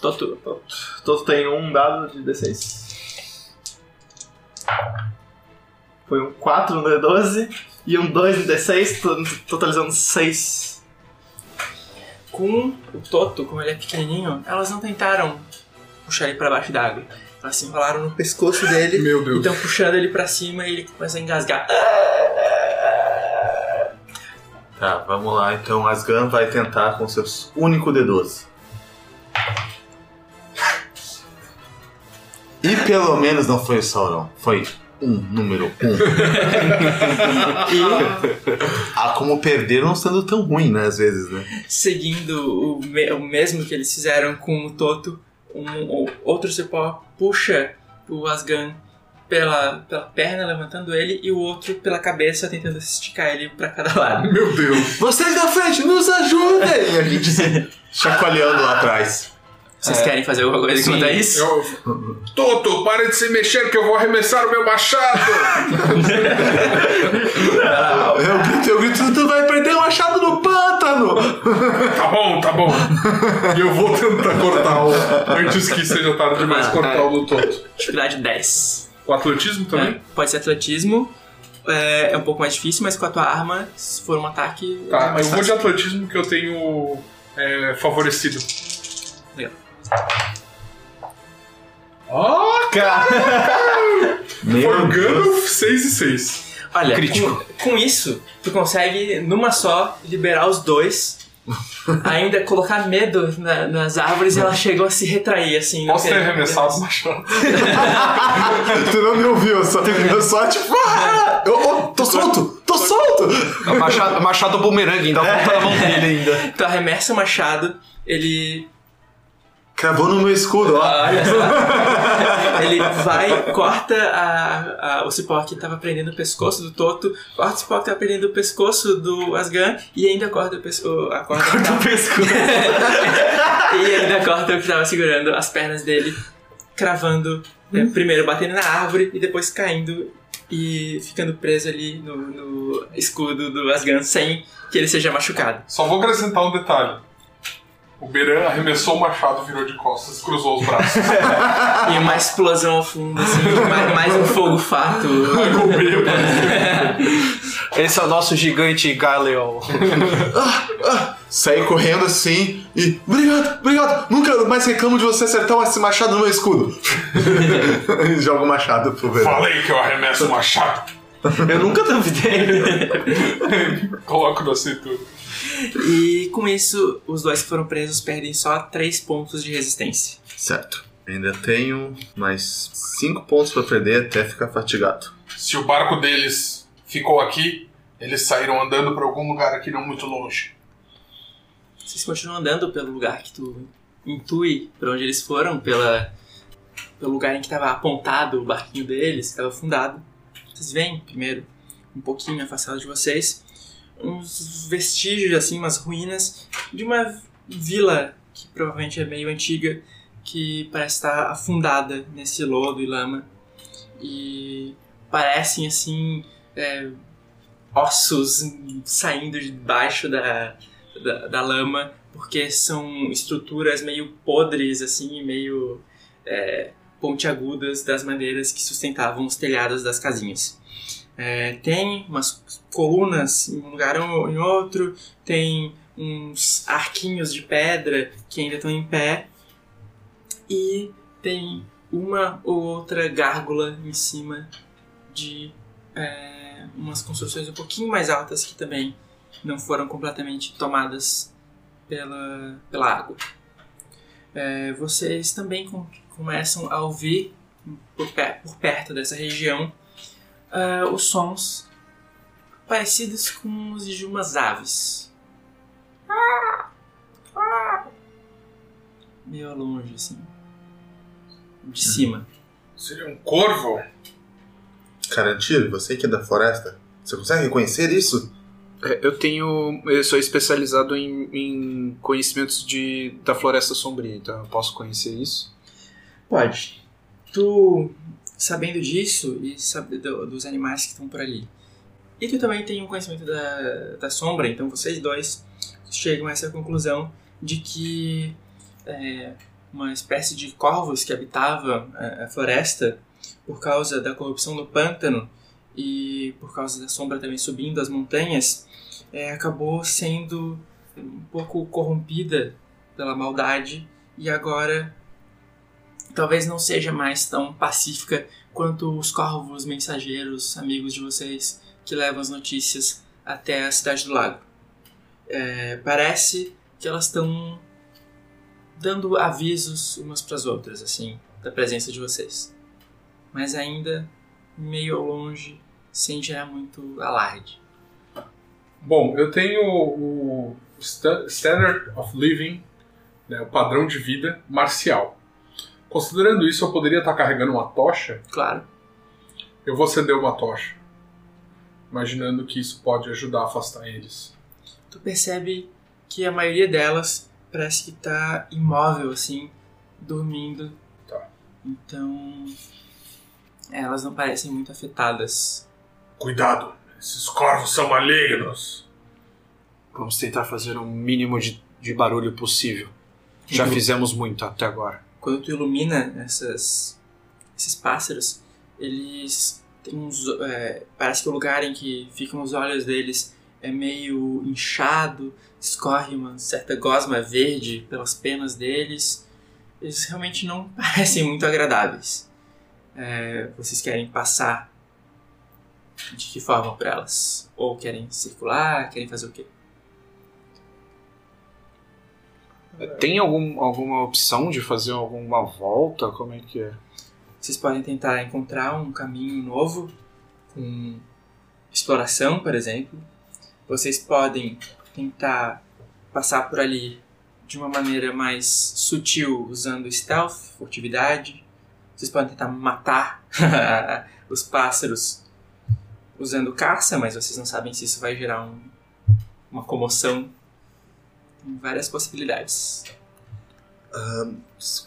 Toto, Toto. Toto tem um dado de D6. Foi um 4 no D12 e um 2 no D6, to- totalizando 6. Com o Toto, como ele é pequenininho, elas não tentaram puxar ele pra baixo d'água. Elas se enrolaram no pescoço dele Meu e Deus. estão puxando ele pra cima e ele começa a engasgar. Tá, vamos lá. Então Asgan vai tentar com seus único D12. E pelo menos não foi o Sauron. Foi um, número um. e ah, como perder não sendo tão ruim, né? Às vezes, né? seguindo o, me- o mesmo que eles fizeram com o Toto, um, o outro cipó puxa o Asgan pela, pela perna, levantando ele, e o outro pela cabeça, tentando esticar ele pra cada lado. Meu Deus. Vocês da frente, nos ajudem! E a gente se chacoalhando lá atrás. Vocês querem fazer alguma coisa Sim, quanto a isso? Eu... Toto, para de se mexer que eu vou arremessar o meu machado! Eu grito, eu grito, tu vai perder o machado no pântano! tá bom, tá bom. E eu vou tentar cortar o. Antes que seja tarde demais, cortar o do Toto. Dificuldade 10. O atletismo também? É, pode ser atletismo. É, é um pouco mais difícil, mas com a tua arma, se for um ataque. é Tá, mais eu vou de atletismo que eu tenho é, favorecido. Legal. Meu For Deus. Gandalf 6 e 6. Olha, Crítico. Com, com isso, tu consegue, numa só, liberar os dois. ainda colocar medo na- nas árvores e elas chegam a se retrair, assim. Posso ter arremessado o machado? Tu não me ouviu, eu só, eu só tipo. Ah, eu, eu tô solto! Tô solto! O machado, o machado bumerangue, ainda volta na mão dele ainda. Tu arremessa o machado, ele Cravou no meu escudo, ó. Olha só. Ele vai, corta a, a- o cipó que tava prendendo o pescoço do Toto, corta o cipó que tava prendendo o pescoço do Asgan e ainda corta o pescoço. Corta o pescoço. e ainda corta o que tava segurando as pernas dele, cravando, né, primeiro batendo na árvore e depois caindo e ficando preso ali no, no escudo do Asgan sem que ele seja machucado. Só vou acrescentar um detalhe. O Beran arremessou o machado, virou de costas, cruzou os braços. E uma explosão ao fundo, assim, mais, mais um fogo fato. Esse é o nosso gigante Galeon. Saí correndo assim e. Obrigado, obrigado! Nunca mais reclamo de você acertar esse machado no meu escudo. Joga o machado pro verão. Falei que eu arremesso o machado. Eu nunca duvidei. Coloco na cintura. E com isso, os dois que foram presos perdem só 3 pontos de resistência. Certo. Ainda tenho mais 5 pontos pra perder até ficar fatigado. Se o barco deles ficou aqui, eles saíram andando pra algum lugar aqui não muito longe. Vocês continuam andando pelo lugar que tu intui pra onde eles foram, pela, pelo lugar em que estava apontado o barquinho deles, que estava afundado. Vocês veem, primeiro, um pouquinho afastado de vocês, uns vestígios, assim, umas ruínas de uma vila que provavelmente é meio antiga, que parece estar afundada nesse lodo e lama. E parecem, assim, é, ossos saindo de baixo da, da, da lama, porque são estruturas meio podres, assim, meio é, pontiagudas das madeiras que sustentavam os telhados das casinhas. É, tem umas colunas em um lugar ou em outro, tem uns arquinhos de pedra que ainda estão em pé, e tem uma ou outra gárgula em cima de é, umas construções um pouquinho mais altas que também não foram completamente tomadas pela, pela água. É, vocês também começam a ouvir por, pe- por perto dessa região ah, os sons parecidos com os de umas aves. Meio ao longe, assim. De cima. Seria um corvo? Carantilho, você que é da floresta, você consegue reconhecer isso? É, eu tenho. Eu sou especializado em, em conhecimentos de, da floresta sombria, então eu posso conhecer isso. Pode. Tu, sabendo disso e sabendo dos animais que estão por ali, e tu também tem um conhecimento da, da sombra, então vocês dois chegam a essa conclusão de que é, uma espécie de corvos que habitava a, a floresta, por causa da corrupção no pântano e por causa da sombra também subindo as montanhas, é, acabou sendo um pouco corrompida pela maldade e agora talvez não seja mais tão pacífica quanto os corvos mensageiros, amigos de vocês, que levam as notícias até a cidade do lago. É, parece que elas estão dando avisos umas para as outras, assim, da presença de vocês. Mas ainda meio longe, sem gerar muito alarde. Bom, eu tenho o sta- Standard of Living, né, o padrão de vida marcial. Considerando isso, eu poderia estar carregando uma tocha. Claro, Eu vou acender uma tocha. Imaginando que isso pode ajudar a afastar eles. tu percebe que a maioria delas parece que tá imóvel, assim, dormindo. Tá. Então, elas não parecem muito afetadas. Cuidado, esses corvos são malignos. Vamos tentar fazer o mínimo de, de barulho possível. Já Uhum. fizemos muito até agora. Quando tu ilumina essas, esses pássaros, eles têm uns. é, parece que o lugar em que ficam os olhos deles é meio inchado, escorre uma certa gosma verde pelas penas deles. Eles realmente não parecem muito agradáveis. É, vocês querem passar de que forma para elas? Ou querem circular? Querem fazer o quê? Tem algum, alguma opção de fazer alguma volta? Como é que é? Vocês podem tentar encontrar um caminho novo, com exploração, por exemplo. Vocês podem tentar passar por ali de uma maneira mais sutil, usando stealth, furtividade. Vocês podem tentar matar os pássaros usando caça, mas vocês não sabem se isso vai gerar um- uma comoção. Várias possibilidades.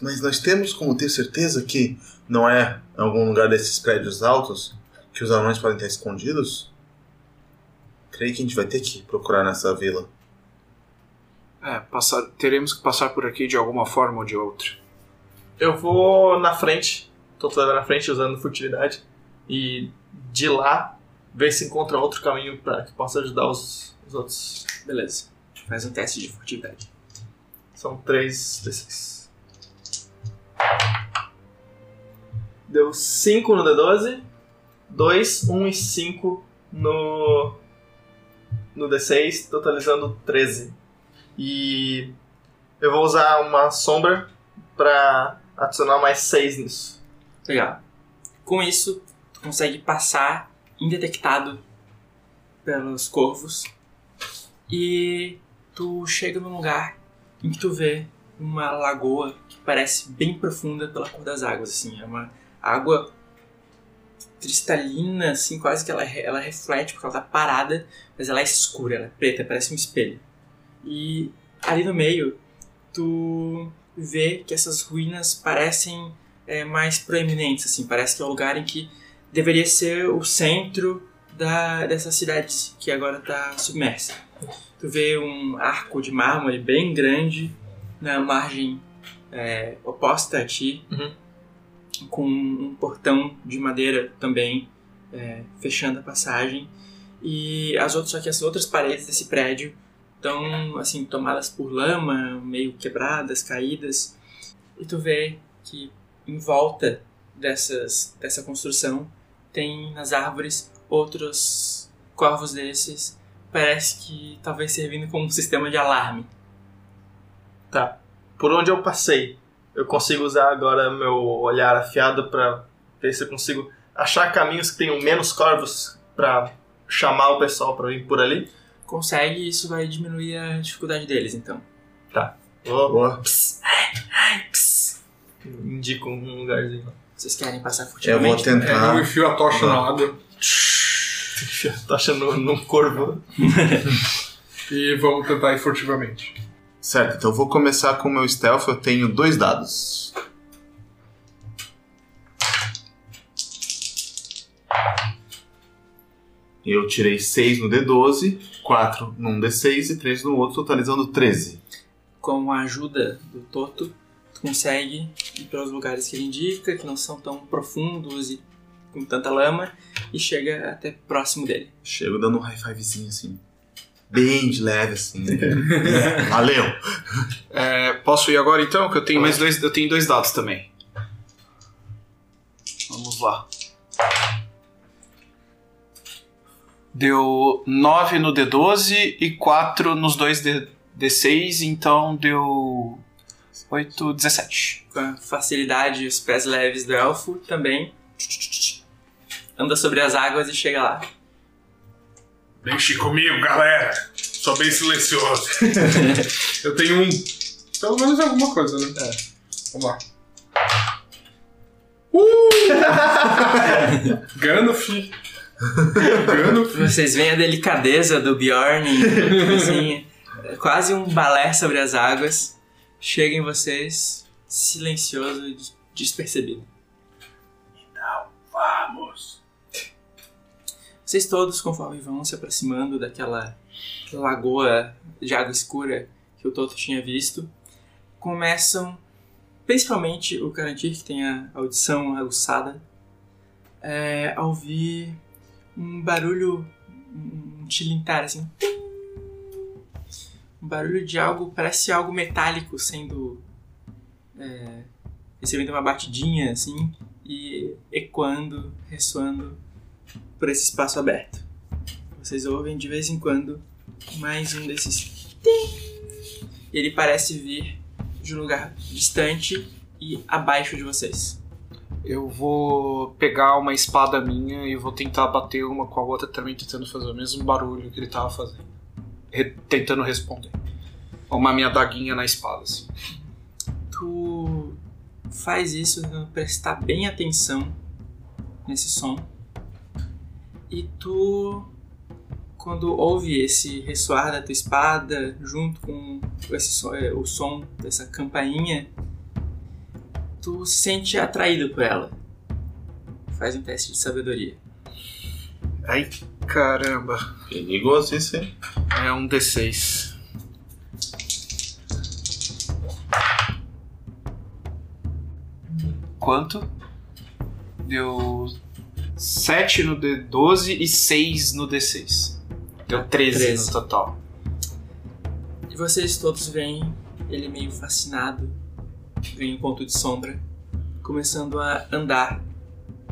Mas nós temos como ter certeza que não é em algum lugar desses prédios altos que os anões podem estar escondidos? Creio que a gente vai ter que procurar nessa vila. É, passar, teremos que passar por aqui de alguma forma ou de outra. Eu vou na frente, tô toda na frente usando furtividade, e de lá ver se encontra outro caminho para que possa ajudar os, os outros. Beleza. Faz um teste de furtividade. São três D6. Deu 5 no D12, 2, 1 e 5 no, no D6, totalizando 13. E eu vou usar uma sombra para adicionar mais 6 nisso. Legal. Com isso, tu consegue passar indetectado pelos corvos e tu chega num lugar em que tu vê uma lagoa que parece bem profunda pela cor das águas, assim, é uma água cristalina, assim, quase que ela, ela reflete porque ela tá parada, mas ela é escura, ela é preta, parece um espelho. E ali no meio, tu vê que essas ruínas parecem é, mais proeminentes, assim, parece que é o lugar em que deveria ser o centro da, dessa cidade que agora está submersa. Tu vê um arco de mármore bem grande na margem é, oposta a ti, Uhum. com um portão de madeira também é, fechando a passagem. E as outras, só que as outras paredes desse prédio estão assim tomadas por lama, meio quebradas, caídas. E tu vê que em volta dessas, dessa construção tem nas árvores outros corvos desses. Parece que talvez servindo como um sistema de alarme. Tá. Por onde eu passei, eu consigo usar agora meu olhar afiado para ver se eu consigo achar caminhos que tenham menos corvos para chamar o pessoal para vir por ali. Consegue isso vai diminuir a dificuldade deles, então. Vou, Boa. indico um lugarzinho. Vocês querem passar Eu vou furtivamente? É, eu tentar. enfio a tocha na água Tô achando num corvo. e vamos tentar ir furtivamente. Certo, então eu vou começar com o meu stealth. Eu tenho dois dados. Eu tirei 6 no D12, 4 num D6 e 3 no outro, totalizando 13. Com a ajuda do Toto, tu consegue ir pelos lugares que ele indica, que não são tão profundos e com tanta lama, e chega até próximo dele. Chego dando um high fivezinho assim. Bem de leve, assim. Valeu! É, posso ir agora então? Que eu tenho mais dois. Eu tenho dois dados também. Vamos lá. Deu 9 no D12 e 4 nos dois D, D6, então deu 8, 17. Com a facilidade e os pés leves do elfo, também anda sobre as águas e chega lá. Deixe comigo, galera. Sou bem silencioso. eu tenho um. Pelo menos alguma coisa, né? É. Vamos lá. Uh! Gandalf. Gandalf. Vocês veem a delicadeza do Bjorn, assim, quase um balé sobre as águas. Chega em vocês, silencioso e des- despercebido. Vamos. Vocês todos, conforme vão se aproximando daquela lagoa de água escura que o Toto tinha visto, começam, principalmente o Karantir, que tem a audição aguçada, é, a ouvir um barulho, um tilintar assim. Um barulho de algo, parece algo metálico sendo. É, recebendo uma batidinha assim e ecoando, ressoando por esse espaço aberto. Vocês ouvem de vez em quando mais um desses. tim. Ele parece vir de um lugar distante e abaixo de vocês. Eu vou pegar uma espada minha e vou tentar bater uma com a outra também, tentando fazer o mesmo barulho que ele tava fazendo. Re- tentando responder. Uma minha daguinha na espada, assim. Tu faz isso prestar bem atenção nesse som. E tu, quando ouve esse ressoar da tua espada, junto com esse é, o som dessa campainha, tu se sente atraído por ela. Faz um teste de sabedoria. Ai, caramba. Perigoso isso, hein? É um D6. Quanto? Deu 7 no D12 e 6 no D6. Deu 13, 13. no total. E vocês todos veem ele meio fascinado, vem em ponto de sombra, começando a andar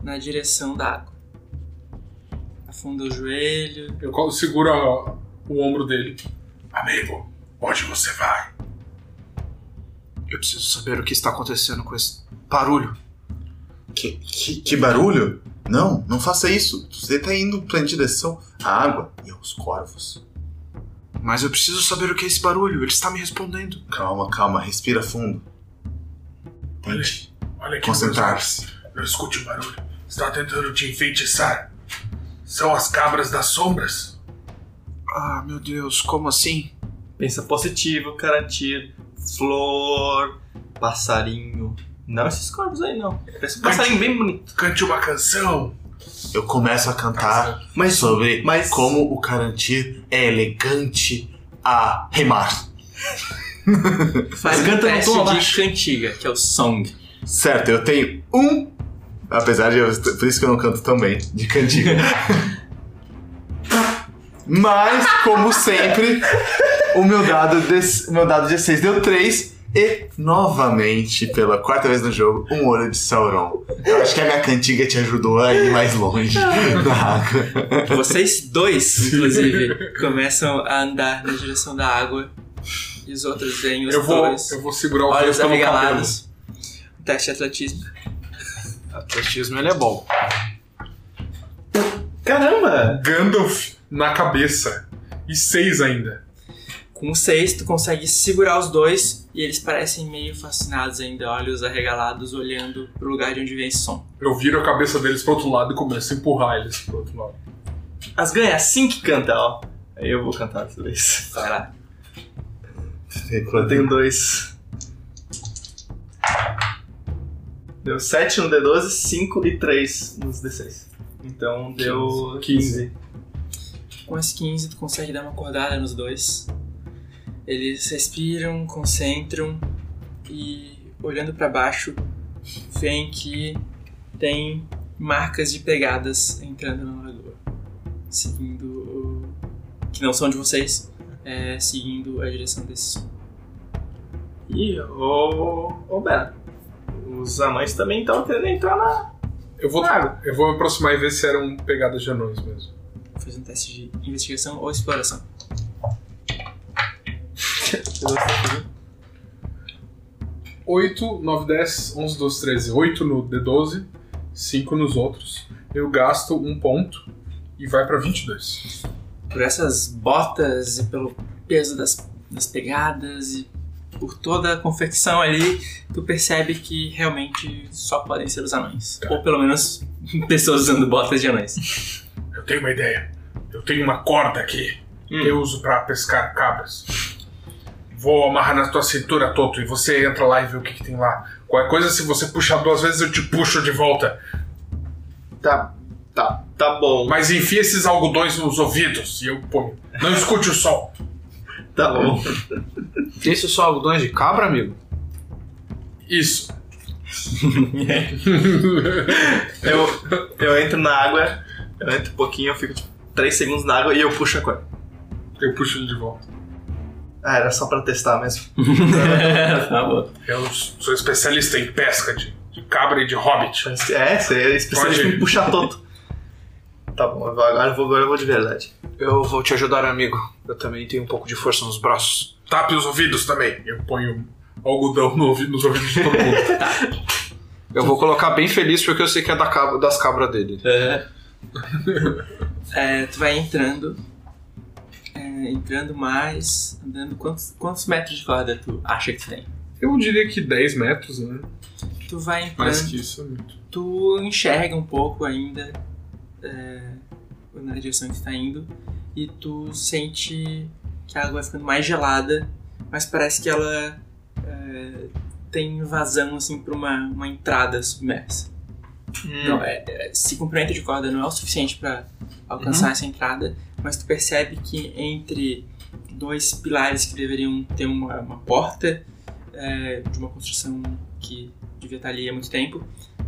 na direção da água. Afunda o joelho, Eu seguro a- o ombro dele. Amigo, onde você vai? Eu preciso saber o que está acontecendo com esse barulho. Que, que, que barulho? Não, não faça isso. Você tá indo em direção à água e aos corvos. Mas eu preciso saber o que é esse barulho. Ele está me respondendo. Calma, calma, respira fundo. Tente Olha aqui, concentrar-se. Não escute o barulho. Está tentando te enfeitiçar. São as cabras das sombras. Ah, meu Deus, como assim? Pensa positivo, garantir, flor, passarinho. Não esses corvos aí, não. Parece um passarinho bem bonito. Cante uma canção. Eu começo a cantar Mas sobre mas- como o Carantir é elegante a remar. faz um canta no tom de cantiga, que é o song. Certo, eu tenho um. Apesar de. Eu, por isso que eu não canto tão bem, de cantiga. Mas, como sempre, o meu dado, de, o meu dado de 6 deu 3. E, novamente, pela quarta vez no jogo, um olho de Sauron. Eu acho que a minha cantiga te ajudou a ir mais longe da água. Vocês dois, inclusive, começam a andar na direção da água. E os outros veem os Eu vou, dois. eu vou segurar o Olhos arregalados. Teste de atletismo. Atletismo ele é bom. Caramba! Gandalf na cabeça. E seis ainda. Com o 6, tu consegue segurar os dois e eles parecem meio fascinados ainda, olhos arregalados, olhando pro lugar de onde vem esse som. Eu viro a cabeça deles pro outro lado e começo a empurrar eles pro outro lado. Asgan é assim que canta, ó. Aí eu vou cantar dessa vez. Vai lá. Eu tenho dois. Deu 7 no D12, 5 e 3 nos D6. Então deu 15. Com as 15, tu consegue dar uma acordada nos dois. Eles respiram, concentram e, olhando pra baixo, veem que tem marcas de pegadas entrando na lagoa. Seguindo. o- que não são de vocês, é, seguindo a direção desse som. E ô. Ô Beto. Os anões também estão querendo entrar na. Eu vou, Claro. eu vou me aproximar e ver se eram pegadas de anões mesmo. Faz um teste de investigação ou exploração. 8, 9, 10, 11, 12, 13. 8 no D12, 5 nos outros. Eu gasto um ponto e vai pra 22. por essas botas e pelo peso das, das pegadas e por toda a confecção ali, tu percebe que realmente só podem ser os anões. Ou pelo menos pessoas usando botas de anões. Eu tenho uma ideia. Eu tenho uma corda aqui que eu uso pra pescar cabras. Vou amarrar na tua cintura, Toto, e você entra lá e vê o que, que tem lá. Qualquer coisa, se você puxar duas vezes, eu te puxo de volta. Tá. Tá. Tá bom. Mas enfia esses algodões nos ouvidos e eu ponho. Não escute o som. Tá bom. Isso só algodões de cabra, amigo? Isso. Eu, eu entro na água, eu entro um pouquinho, eu fico tipo 3 segundos na água e eu puxo a corda. Eu puxo ele de volta. Ah, era só pra testar mesmo. tá bom. Eu sou especialista em pesca de, de cabra e de hobbit. É, você é especialista Pode. em puxar todo. Tá bom, agora eu vou, agora eu vou de verdade. Eu vou te ajudar, amigo. Eu também tenho um pouco de força nos braços. Tape os ouvidos também. Eu ponho algodão no ouvido- nos ouvidos de todo mundo. Eu vou colocar bem feliz porque eu sei que é da cabra- das cabras dele. É. É, tu vai entrando. É, entrando mais. Andando. Quantos, quantos metros de corda tu acha que tem? Eu diria que 10 metros, né? Tu vai Mais entrando. que isso é muito. tu enxerga um pouco ainda é, na direção que tu tá indo e tu sente que a água vai ficando mais gelada, mas parece que ela é, tem vazão assim para uma, uma entrada submersa. Não, é, é, se comprimento de corda não é o suficiente para alcançar essa entrada, mas tu percebe que entre dois pilares que deveriam ter uma, uma porta é, de uma construção que devia estar ali há muito tempo,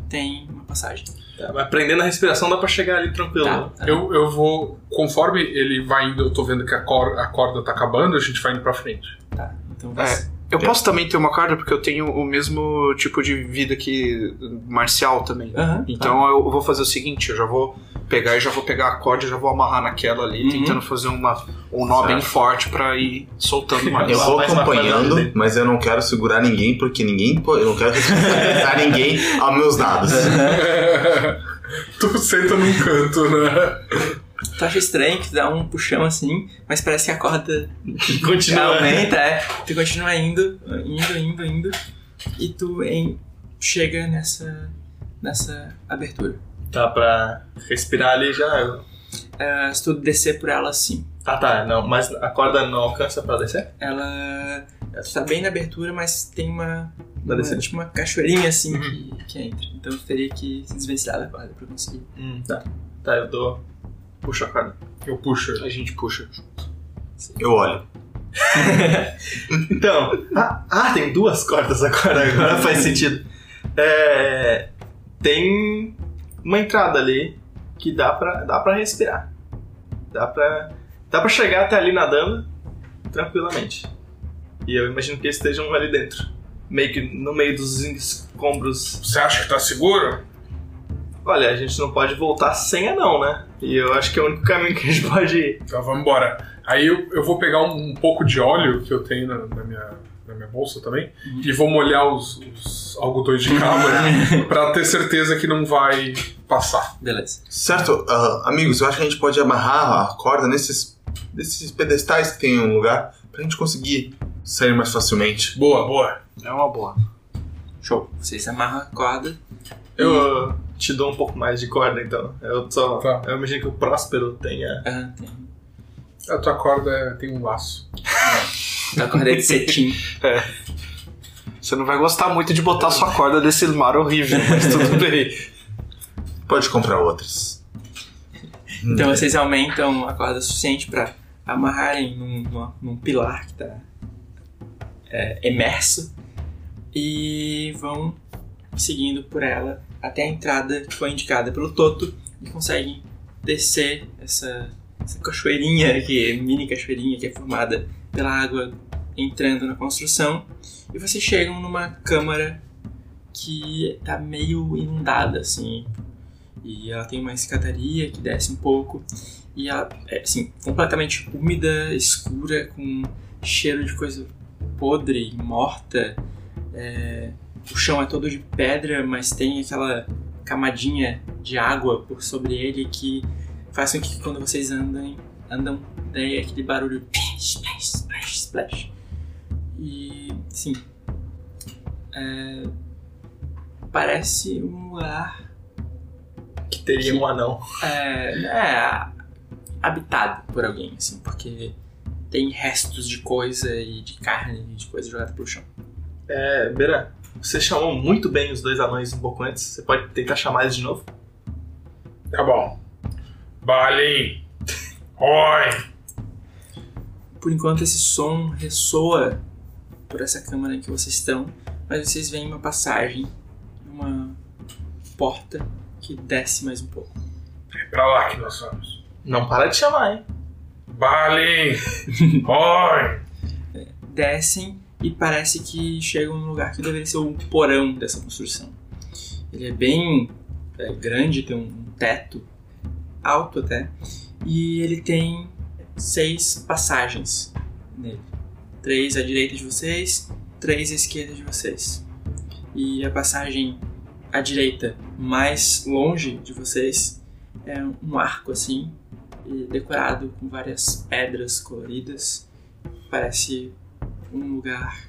tem uma passagem. Tá, mas prendendo a respiração dá pra chegar ali tranquilo. Tá, né? tá. Eu, eu vou. Conforme ele vai indo, eu tô vendo que a, cor- a corda tá acabando, a gente vai indo pra frente. Tá, então É, eu posso também ter uma corda porque eu tenho o mesmo tipo de vida que marcial também. Aham, Então eu vou fazer o seguinte, eu já vou pegar e já vou pegar a corda e já vou amarrar naquela ali, Uhum. tentando fazer uma, um nó bem forte pra ir soltando mais. Eu vou acompanhando, mas eu não quero segurar ninguém, porque ninguém. Eu não quero responsabilizar ninguém aos meus dados. tu senta num canto, né? Tu acha estranho que tu dá um puxão assim, mas parece que a corda Continua. aumenta, é. Tu continua indo, indo, indo, indo, e tu em- chega nessa, nessa abertura. Tá pra respirar ali já. É, se tu descer por ela assim, Ah tá, não, mas a corda não alcança pra descer? ela, ela tá bem na abertura, mas tem uma, Pra uma descer. tipo uma cachoeirinha assim que, que entra. Então tu teria que se desvencilhar da corda pra conseguir. Hum, tá. Tá, eu dou. Puxo a corda. Eu puxo. A gente puxa. Eu olho. Então. Ah, ah, tem duas cordas agora, agora faz sentido. É. Tem uma entrada ali que dá pra, dá pra respirar. Dá pra. Dá pra chegar até ali nadando tranquilamente. E eu imagino que eles estejam ali dentro. Meio que no meio dos escombros. Você acha que tá seguro? Olha, a gente não pode voltar sem anão, né? E eu acho que é o único caminho que a gente pode ir. Então vamos embora. Aí eu, eu vou pegar um, um pouco de óleo que eu tenho na, na minha, na minha bolsa também e vou molhar os, os algodões de cabra pra ter certeza que não vai passar. Beleza. Certo, ah, amigos, eu acho que a gente pode amarrar a corda nesses, nesses pedestais que tem um lugar pra gente conseguir sair mais facilmente. Boa, boa. É uma boa. Show. Vocês amarram a corda. Eu uh, te dou um pouco mais de corda, então. Eu só. Tá. Eu imagino que o Próspero tenha. Ah, tem. A tua corda é- tem um laço. A corda é de cetim. Você não vai gostar muito de botar sua corda desse mar horrível, mas tudo bem. Pode comprar outras. Então vocês aumentam a corda suficiente pra amarrarem num, numa- num pilar que tá é, emerso e vão seguindo por ela até a entrada que foi indicada pelo Toto e conseguem descer essa, essa cachoeirinha, que mini cachoeirinha que é formada pela água entrando na construção e vocês chegam numa câmara que tá meio inundada assim e ela tem uma escadaria que desce um pouco. E ela é, assim, completamente úmida, escura, com cheiro de coisa podre, morta. É, o chão é todo de pedra, mas tem aquela camadinha de água por sobre ele que faz com que quando vocês andam, andam daí aquele barulho splash, splash, splash. E, sim, é, parece um lugar que teria um anão. é, é habitado por alguém, assim, porque tem restos de coisa e de carne e de coisa jogada pelo chão. É, Beira, você chamou muito bem os dois anões um pouco antes. Você pode tentar chamar eles de novo? Tá bom. Balin. Oi. Por enquanto esse som ressoa por essa câmara em que vocês estão, mas vocês veem uma passagem porta que desce mais um pouco. É pra lá que nós vamos. Não para de chamar, hein? Balin! Oi! descem e parece que chegam num lugar que deveria ser o porão dessa construção. Ele é bem é, grande, tem um teto alto até, e ele tem seis passagens nele. Três à direita de vocês, três à esquerda de vocês. E a passagem à direita, mais longe de vocês, é um arco assim, decorado com várias pedras coloridas. Parece um lugar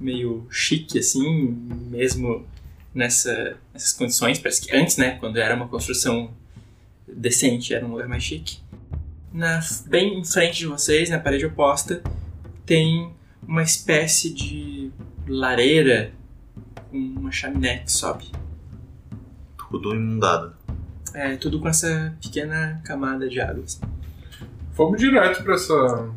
meio chique, assim, mesmo nessa, nessas condições. Parece que antes, né, quando era uma construção decente, era um lugar mais chique. Na, bem em frente de vocês, na parede oposta, tem uma espécie de lareira com uma chaminé que sobe. Tudo inundado. É, tudo com essa pequena camada de água. assim. Vamos direto pra essa.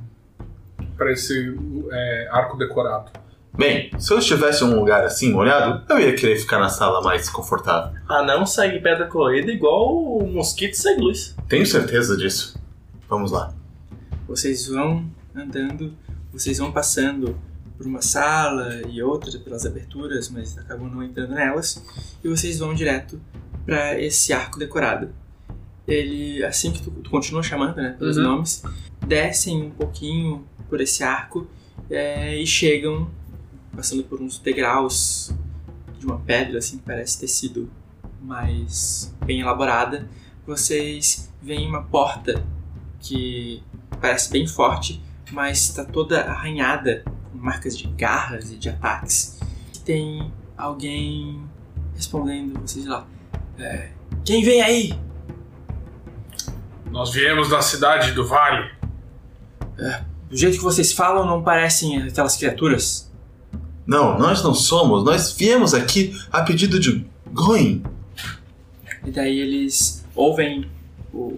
Pra esse é, arco decorado. Bem, se eu estivesse em um lugar assim, molhado, eu ia querer ficar na sala mais confortável. Anão segue pedra colorida igual o mosquito segue luz. Tenho certeza disso. Vamos lá. Vocês vão andando, vocês vão passando por uma sala e outra pelas aberturas, mas acabam não entrando nelas, e vocês vão direto para esse arco decorado. Ele, assim que tu, tu continua chamando, né, pelos Uhum. nomes, descem um pouquinho por esse arco é, e chegam passando por uns degraus de uma pedra, assim, que parece ter sido mais bem elaborada. Vocês veem uma porta que parece bem forte, mas está toda arranhada com marcas de garras e de ataques. Tem alguém respondendo vocês lá. É, Quem vem aí? Nós viemos da cidade do Vale. Do jeito que vocês falam, não parecem aquelas criaturas. Não, nós não somos. Nós viemos aqui a pedido de Goin. E daí eles ouvem o,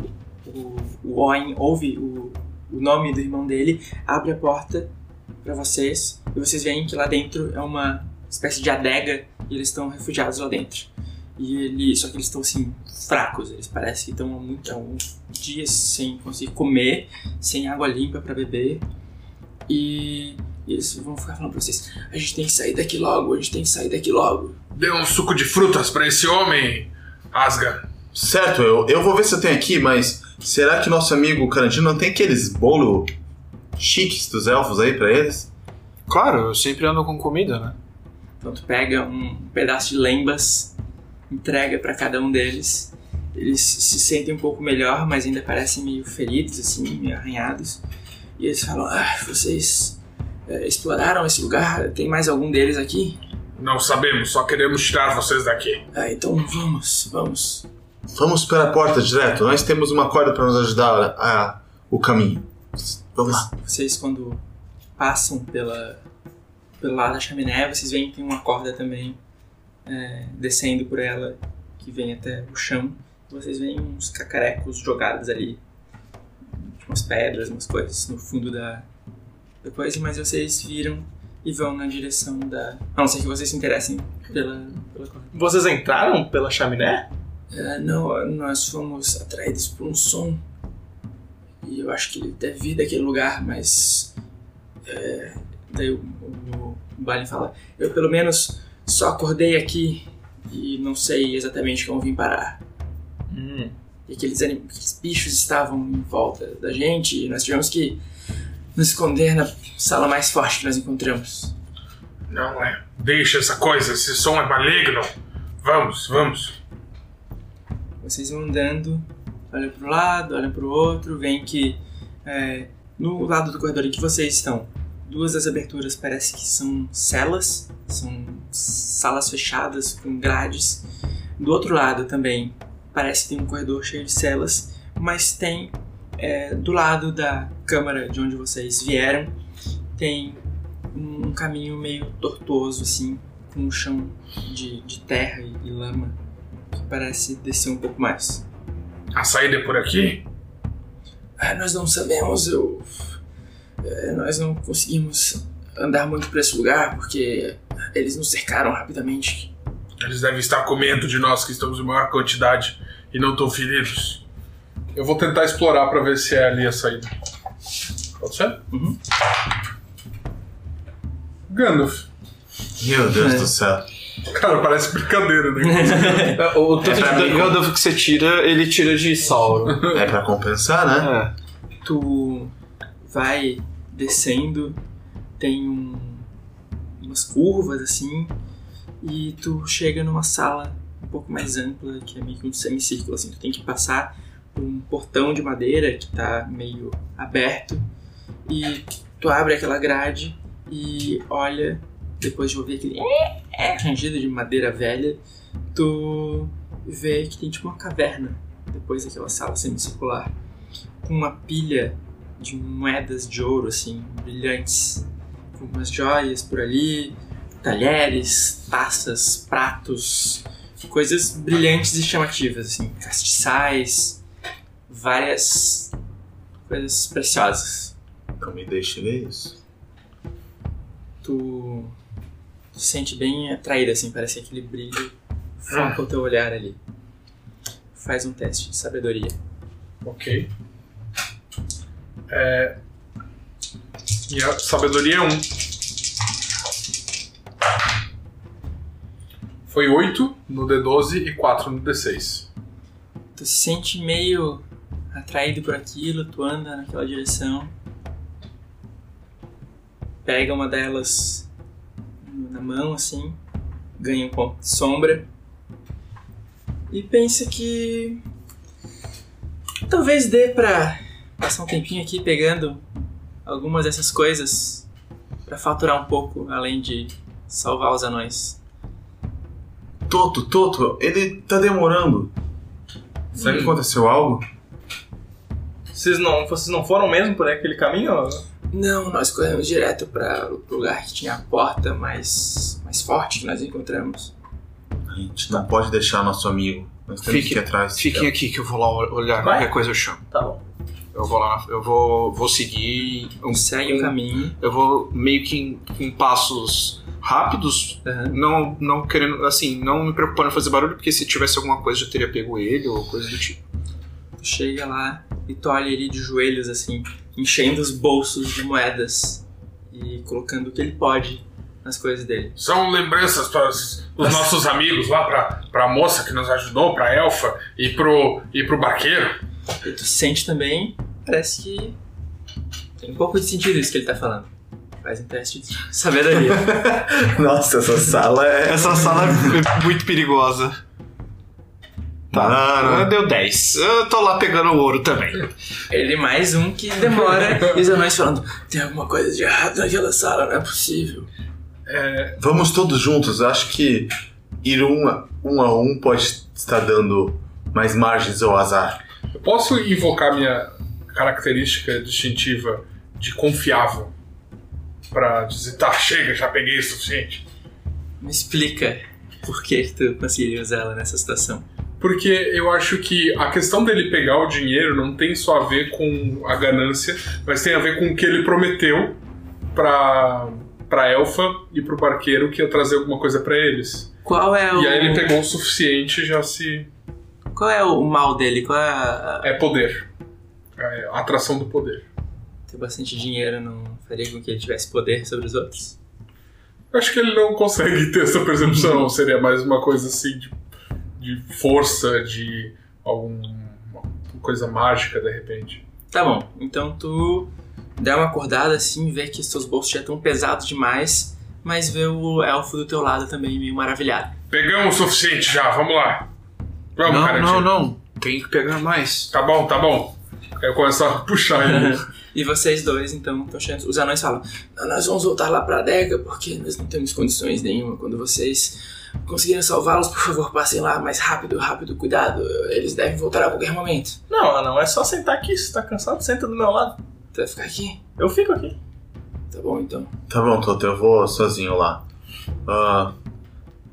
o, o Owen, ouve o, o nome do irmão dele, abre a porta pra vocês e vocês veem que lá dentro é uma espécie de adega e eles estão refugiados lá dentro. E ele, só que eles estão assim fracos, eles parecem que estão há, muito, há dias sem conseguir comer, sem água limpa pra beber. E eles vão ficar falando pra vocês: a gente tem que sair daqui logo, a gente tem que sair daqui logo. Dê um suco de frutas pra esse homem, Asga. Certo, eu, eu vou ver se eu tenho aqui, mas será que nosso amigo Carantino não tem aqueles bolo chiques dos elfos aí pra eles? Claro, eu sempre ando com comida, né? Então tu pega um pedaço de lembas, entrega pra cada um deles. Eles se sentem um pouco melhor, mas ainda parecem meio feridos, assim, meio arranhados. E eles falam: ah, vocês é, exploraram esse lugar? Tem mais algum deles aqui? Não sabemos, só queremos tirar vocês daqui. Ah, então vamos, vamos. Vamos pela porta direto. Nós temos uma corda para nos ajudar a, a- o caminho. Vamos lá. Vocês, quando passam pela, pelo lado da chaminé, vocês veem que tem uma corda também é, descendo por ela, que vem até o chão. Vocês veem uns cacarecos jogados ali, umas pedras, umas coisas no fundo da, da coisa, mas vocês viram e vão na direção da. A não ser que vocês se interessem pela, pela. Vocês entraram pela chaminé? É, não, nós fomos atraídos por um som. E eu acho que ele deve vir daquele lugar, mas. é, daí o, o, o Balin fala: Eu pelo menos só acordei aqui e não sei exatamente como vim parar. Hum. E aqueles, aqueles bichos estavam em volta da gente e nós tivemos que nos esconder na sala mais forte que nós encontramos. Não é. Deixa essa coisa, esse som é maligno. Vamos, vamos. Vocês vão andando, olham pro lado, olham pro outro, veem que é, no lado do corredor em que vocês estão, duas das aberturas parece que são celas, são salas fechadas com grades. Do outro lado também parece que tem um corredor cheio de celas, mas tem é, do lado da câmara de onde vocês vieram tem um, um caminho meio tortuoso assim, com um chão de, de terra e, e lama que parece descer um pouco mais. A saída é por aqui? Ah, nós não sabemos, eu. É, nós não conseguimos andar muito para esse lugar porque eles nos cercaram rapidamente. Eles devem estar com medo de nós que estamos em maior quantidade e não tão feridos. Eu vou tentar explorar pra ver se é ali a saída. Pode ser? Uhum. Gandalf. Meu Deus do céu. Cara, parece brincadeira, né? O tanto É de Gandalf que você tira, ele tira de Sauron. É pra compensar, né? É. tu vai descendo, tem um- umas curvas assim, e tu chega numa sala um pouco mais ampla, que é meio que um semicírculo, assim, tu tem que passar por um portão de madeira que tá meio aberto, e tu abre aquela grade e olha, depois de ouvir aquele rangido de madeira velha, tu vê que tem tipo uma caverna depois daquela sala semicircular com uma pilha de moedas de ouro, assim, brilhantes, com umas joias por ali, talheres, taças, pratos, coisas brilhantes e chamativas, assim, castiçais, várias coisas preciosas. Não me deixe ver isso. Tu tu se sente bem atraída, assim, parece que aquele brilho foca o teu olhar ali. Faz um teste de sabedoria. ok. É... E a sabedoria é 1. Foi 8 no D12 e 4 no D6. Tu se sente meio atraído por aquilo, tu anda naquela direção. Pega uma delas na mão, assim, ganha um ponto de sombra. E pensa que. Talvez dê pra passar um tempinho aqui pegando algumas dessas coisas pra faturar um pouco, além de salvar os anões. Toto, Toto, ele tá demorando. Será que aconteceu algo? Vocês não, vocês não foram mesmo por aquele caminho? Não, nós corremos direto para o lugar que tinha a porta mais, mais forte que nós encontramos. A gente não pode deixar nosso amigo. Nós temos Fique- que ir atrás. Fiquem aqui que eu vou lá olhar. Vai. Qualquer coisa eu chamo. Tá bom. Eu vou lá, eu vou, vou seguir. um- Segue o um- caminho. Eu vou meio que em, em passos rápidos, Aham. não, não querendo, assim, não me preocupando em fazer barulho, porque se tivesse alguma coisa eu já teria pego ele ou coisa do tipo. Chega lá e tu olha ele de joelhos assim, enchendo os bolsos de moedas e colocando o que ele pode nas coisas dele. São lembranças para os os nossos amigos lá, pra, pra moça que nos ajudou, pra elfa e pro, e pro barqueiro. E tu sente também, parece que tem um pouco de sentido isso que ele tá falando. Faz um teste de sabedoria. Nossa, essa sala é. Essa sala é muito perigosa. Tá, Mano. deu 10. Eu tô lá pegando o ouro também. ele mais um que demora. E os anões falando: tem alguma coisa de errado naquela sala, não é possível. Vamos todos juntos. Acho que ir um a um, a um pode estar dando mais margens ao azar. Eu posso invocar minha característica distintiva de confiável pra dizer, tá, chega, já peguei o suficiente. Me explica por que tu conseguiria usar ela nessa situação. Porque eu acho que a questão dele pegar o dinheiro não tem só a ver com a ganância, mas tem a ver com o que ele prometeu pra, pra elfa e pro barqueiro que ia trazer alguma coisa pra eles. Qual é o. E aí ele pegou o suficiente e já se. Qual é o mal dele? Qual é a... É poder. É a atração do poder. Ter bastante dinheiro não faria com que ele tivesse poder sobre os outros? Acho que ele não consegue ter essa percepção. Seria mais uma coisa assim de, de força, de alguma coisa mágica de repente. Tá bom, então tu dá uma acordada assim, vê que seus bolsos já estão pesados demais, mas vê o elfo do teu lado também meio maravilhado. Pegamos o suficiente já, vamos lá. Vamos, não, cara. não, não. Tem que pegar mais. Tá bom, tá bom. Aí eu começo a puxar ele. E vocês dois, então, estão chegando. Os anões falam: "Ah, Nós vamos voltar lá pra adega porque nós não temos condições nenhuma. Quando vocês conseguirem salvá-los, por favor, passem lá mais rápido, rápido, cuidado. Eles devem voltar a qualquer momento. Não, não, é só sentar aqui. Se tá cansado, senta do meu lado. Tu vai ficar aqui? Eu fico aqui. Tá bom, então. Tá bom, Toto, eu vou sozinho lá. Ah.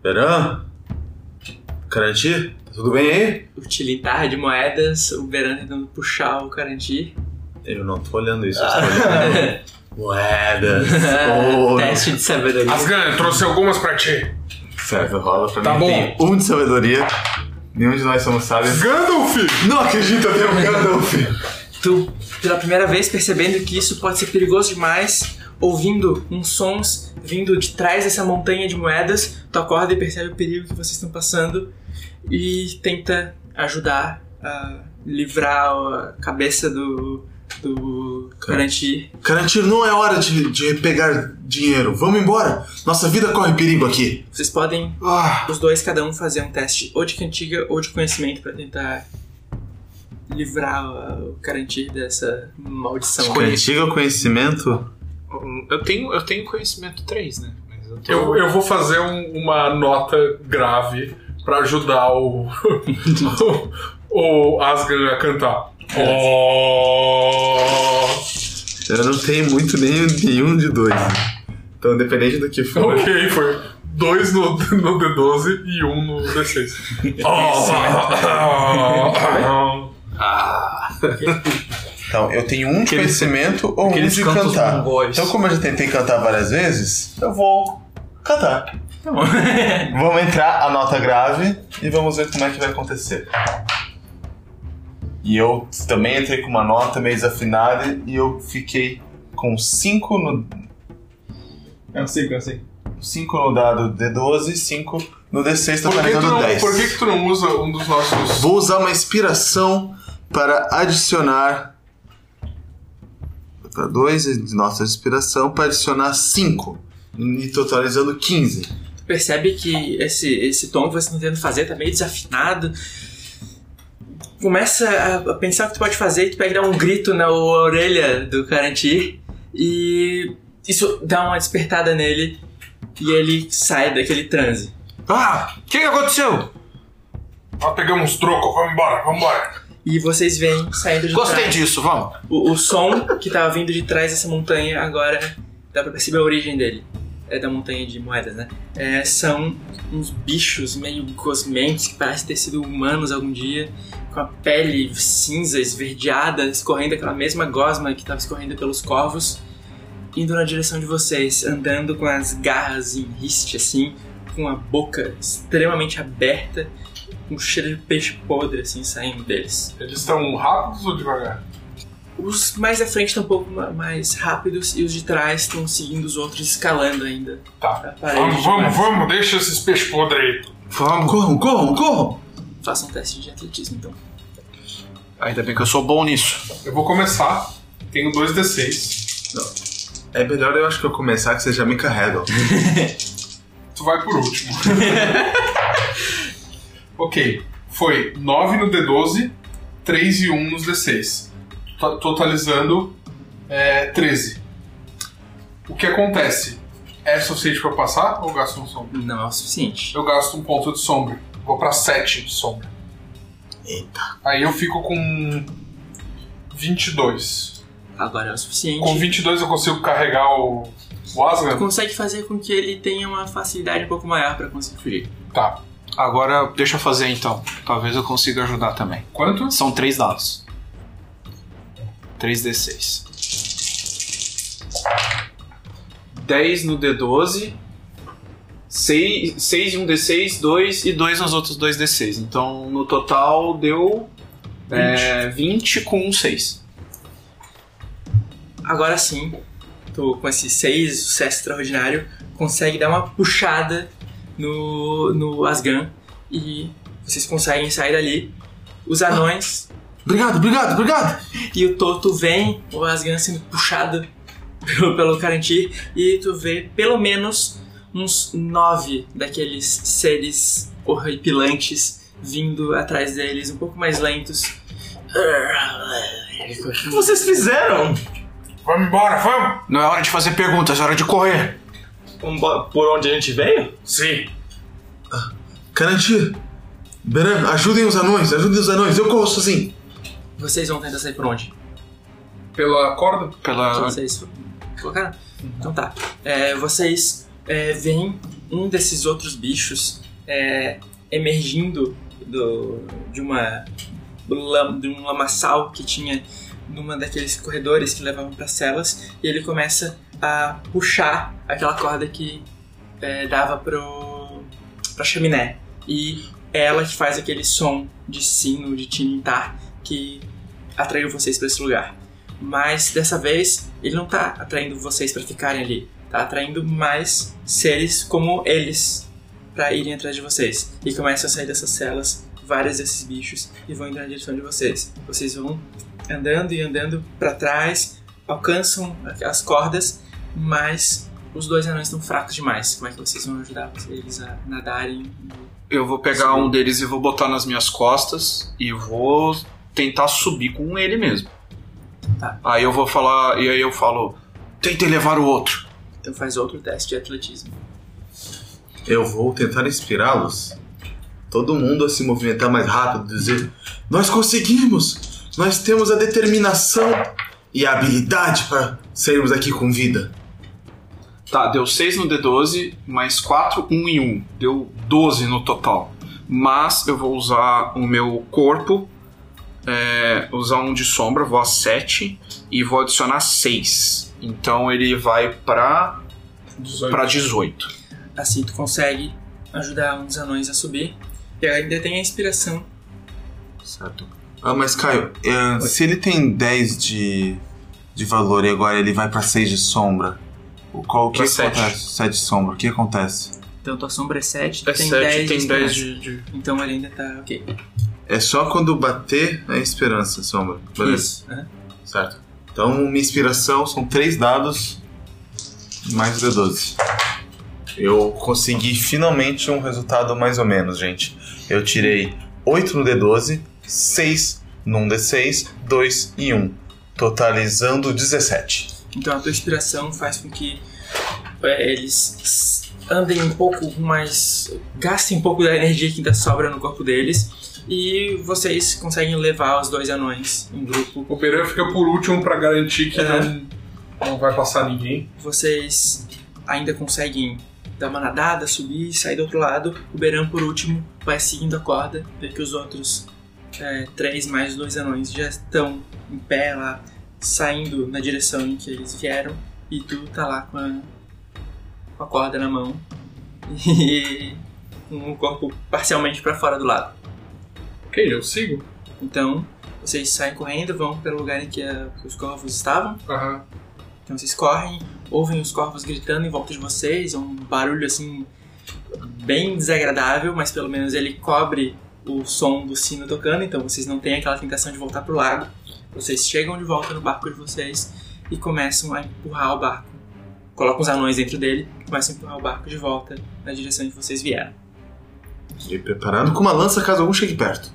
Beran? Caranti? Tudo bem aí? O tilintar de moedas, o Beran tentando puxar o Caranti. Eu não tô olhando isso, eu tô olhando. Moedas. ouro. Teste de sabedoria. Asgan, eu trouxe algumas pra ti. Certo, rola pra Tá mim. bom. Tem um de sabedoria. Nenhum de nós somos sábios. Gandalf! Não acredito, eu tenho um Gandalf. Tu, pela primeira vez, percebendo que isso pode ser perigoso demais, ouvindo uns sons vindo de trás dessa montanha de moedas, tu acorda e percebe o perigo que vocês estão passando e tenta ajudar a livrar a cabeça do, do Garantir. Garantir, não é hora de, de pegar dinheiro. Vamos embora. Nossa vida corre perigo aqui. Vocês podem, Ah, os dois, cada um, fazer um teste ou de cantiga ou de conhecimento pra tentar livrar o Garantir dessa maldição. Cantiga ou conhecimento? eu tenho, eu tenho conhecimento 3, né? Mas eu tô... Eu, eu vou fazer um- uma nota grave pra ajudar o, o Asgard a cantar. Oh, Eu não tenho muito nenhum, nenhum de dois. Então, dependente do que for. ok, foi dois no, no D12 e um no D6. Oh, Ah, Então, eu tenho um de Aqueles- conhecimento ou um de cantar. Então, como eu já tentei cantar várias vezes, eu vou cantar. Vamos entrar a nota grave e vamos ver como é que vai acontecer. E eu também entrei com uma nota meio desafinada e eu fiquei com 5 no, É um 5, é um 5. cinco no dado D12 e 5 no D6, por, que tu totalizando não, 10. por que, que tu não usa um dos nossos. Vou usar uma inspiração para adicionar. Para 2 de nossa inspiração para adicionar 5. E totalizando 15. Tu percebe que esse, esse tom que você está tentando fazer tá meio desafinado. Começa a, pensar o que tu pode fazer e tu pega e dá um grito na orelha do Garantir. E isso dá uma despertada nele. E ele sai daquele transe. Ah, o que, que aconteceu? Ah, pegamos troco, vamos embora, vamos embora. E vocês veem saindo de Gostei trás. disso, vamos. O, o som que tava vindo de trás dessa montanha agora dá pra perceber a origem dele. É da montanha de moedas, né? É, são uns bichos meio gosmentos que parecem ter sido humanos algum dia, com a pele cinza, esverdeada, escorrendo aquela mesma gosma que tava escorrendo pelos corvos, indo na direção de vocês, andando com as garras em riste assim, com a boca extremamente aberta, com cheiro de peixe podre assim saindo deles. Eles estão rápidos ou devagar? Os mais à frente estão um pouco ma- mais rápidos e os de trás estão seguindo os outros escalando ainda. Tá. Vamos, de vamos, vamos, deixa esses peixes podres aí. Vamos. Corram, corram, corram! Façam um teste de atletismo então. Ainda bem que eu sou bom nisso. Eu vou começar. Tenho dois D6. É melhor eu acho que eu começar que vocês já me carregam. Tu vai por último. ok. Foi 9 no D12, 3 e 1 nos D6. To- Totalizando é, 13. O que acontece? É suficiente pra eu passar ou eu gasto um sombra? Não é o suficiente. Eu gasto um ponto de sombra. Vou pra 7 de sombra. Eita. Aí eu fico com 22. Agora é o suficiente. Com 22 eu consigo carregar o, o Tu Asgard? consegue fazer com que ele tenha uma facilidade um pouco maior pra conseguir fugir. Tá. Agora, deixa eu fazer então. Talvez eu consiga ajudar também. Quanto? São três dados. 3d6. 10 no D12. 6, 6 e um D6, 2 e 2 nos outros 2 D6. Então, no total, deu é, 20 com um 6. Agora sim, tu com esse 6 sucesso extraordinário, consegue dar uma puxada no, no Asgan e vocês conseguem sair dali. Os anões Obrigado, obrigado, obrigado! E o Toto vem, o Asgan sendo puxado pelo, pelo Carantir, e tu vê pelo menos uns nove daqueles seres horripilantes vindo atrás deles, um pouco mais lentos. O que vocês fizeram? Vamos embora, vamos! Não é hora de fazer perguntas, é hora de correr. Por onde a gente veio? Sim. Garantir! Beran, ajudem os anões, ajudem os anões, eu corro sozinho. Vocês vão tentar sair por onde? Pela corda? Pela. Vocês colocaram? Então tá. É, vocês é, veem um desses outros bichos é, emergindo do, de uma de um lamaçal que tinha numa daqueles corredores que levavam para celas e ele começa a puxar aquela corda que é, dava pro pra chaminé. E é ela que faz aquele som de sino, de tinintar, que atraiu vocês pra esse lugar. Mas dessa vez, ele não tá atraindo vocês pra ficarem ali. Tá atraindo mais seres como eles pra irem atrás de vocês. E começam a sair dessas celas vários desses bichos e vão indo na direção de vocês. Vocês vão andando e andando pra trás, alcançam as cordas, mas os dois anões estão fracos demais. Como é que vocês vão ajudar eles a nadarem? Eu vou pegar um deles e vou botar nas minhas costas e vou tentar subir com ele mesmo. Tá. Aí eu vou falar, e aí eu falo, tentei levar o outro. Então faz outro teste de atletismo. Eu vou tentar inspirá-los. Todo mundo a se movimentar mais rápido, dizer: Nós conseguimos! Nós temos a determinação e a habilidade para sairmos daqui com vida. Tá, deu 6 no D12, mais 4, 1 e 1. Deu 12 no total. Mas eu vou usar o meu corpo, é, usar um de sombra, vou a 7 e vou adicionar 6. Então ele vai pra, 18. pra 18. Assim tu consegue ajudar um dos anões a subir. E ainda tem a inspiração. Certo. Ah, mas Caio, é, se ele tem 10 de, de valor e agora ele vai pra 6 de sombra, o qual o que Pra sete. acontece? 7 de sombra, o que acontece? Então tua sombra é 7, tu É tem 7, 10 tem de 10 inspiração. de, de- Então ele ainda tá ok. É só quando bater a esperança, sombra. Beleza? Isso. aham. Certo. Então, minha inspiração são 3 dados mais o D12. Eu consegui finalmente um resultado mais ou menos, gente. Eu tirei 8 no D12, 6 num D6, 2 e 1. Totalizando 17. Então a tua inspiração faz com que é, eles andem um pouco mais. gastem um pouco da energia que ainda sobra no corpo deles. E vocês conseguem levar os dois anões em grupo. O Pereira fica por último pra garantir que É. não, não vai passar ninguém. Vocês ainda conseguem dar uma nadada, subir, sair do outro lado. O Beran, por último, vai seguindo a corda, vê que os outros é, três mais dois anões já estão em pé lá, saindo na direção em que eles vieram. E tu tá lá com a, com a corda na mão e com o corpo parcialmente para fora do lado. Ok, eu sigo. Então, vocês saem correndo, vão pelo lugar em que, a- que os corvos estavam. Aham. Então vocês correm, ouvem os corvos gritando em volta de vocês, é um barulho assim bem desagradável, mas pelo menos ele cobre o som do sino tocando, então vocês não têm aquela tentação de voltar pro lago. Vocês chegam de volta no barco de vocês e começam a empurrar o barco. Colocam os anões dentro dele, começam a empurrar o barco de volta na direção que vocês vieram. E preparando com uma lança caso algum chegue perto.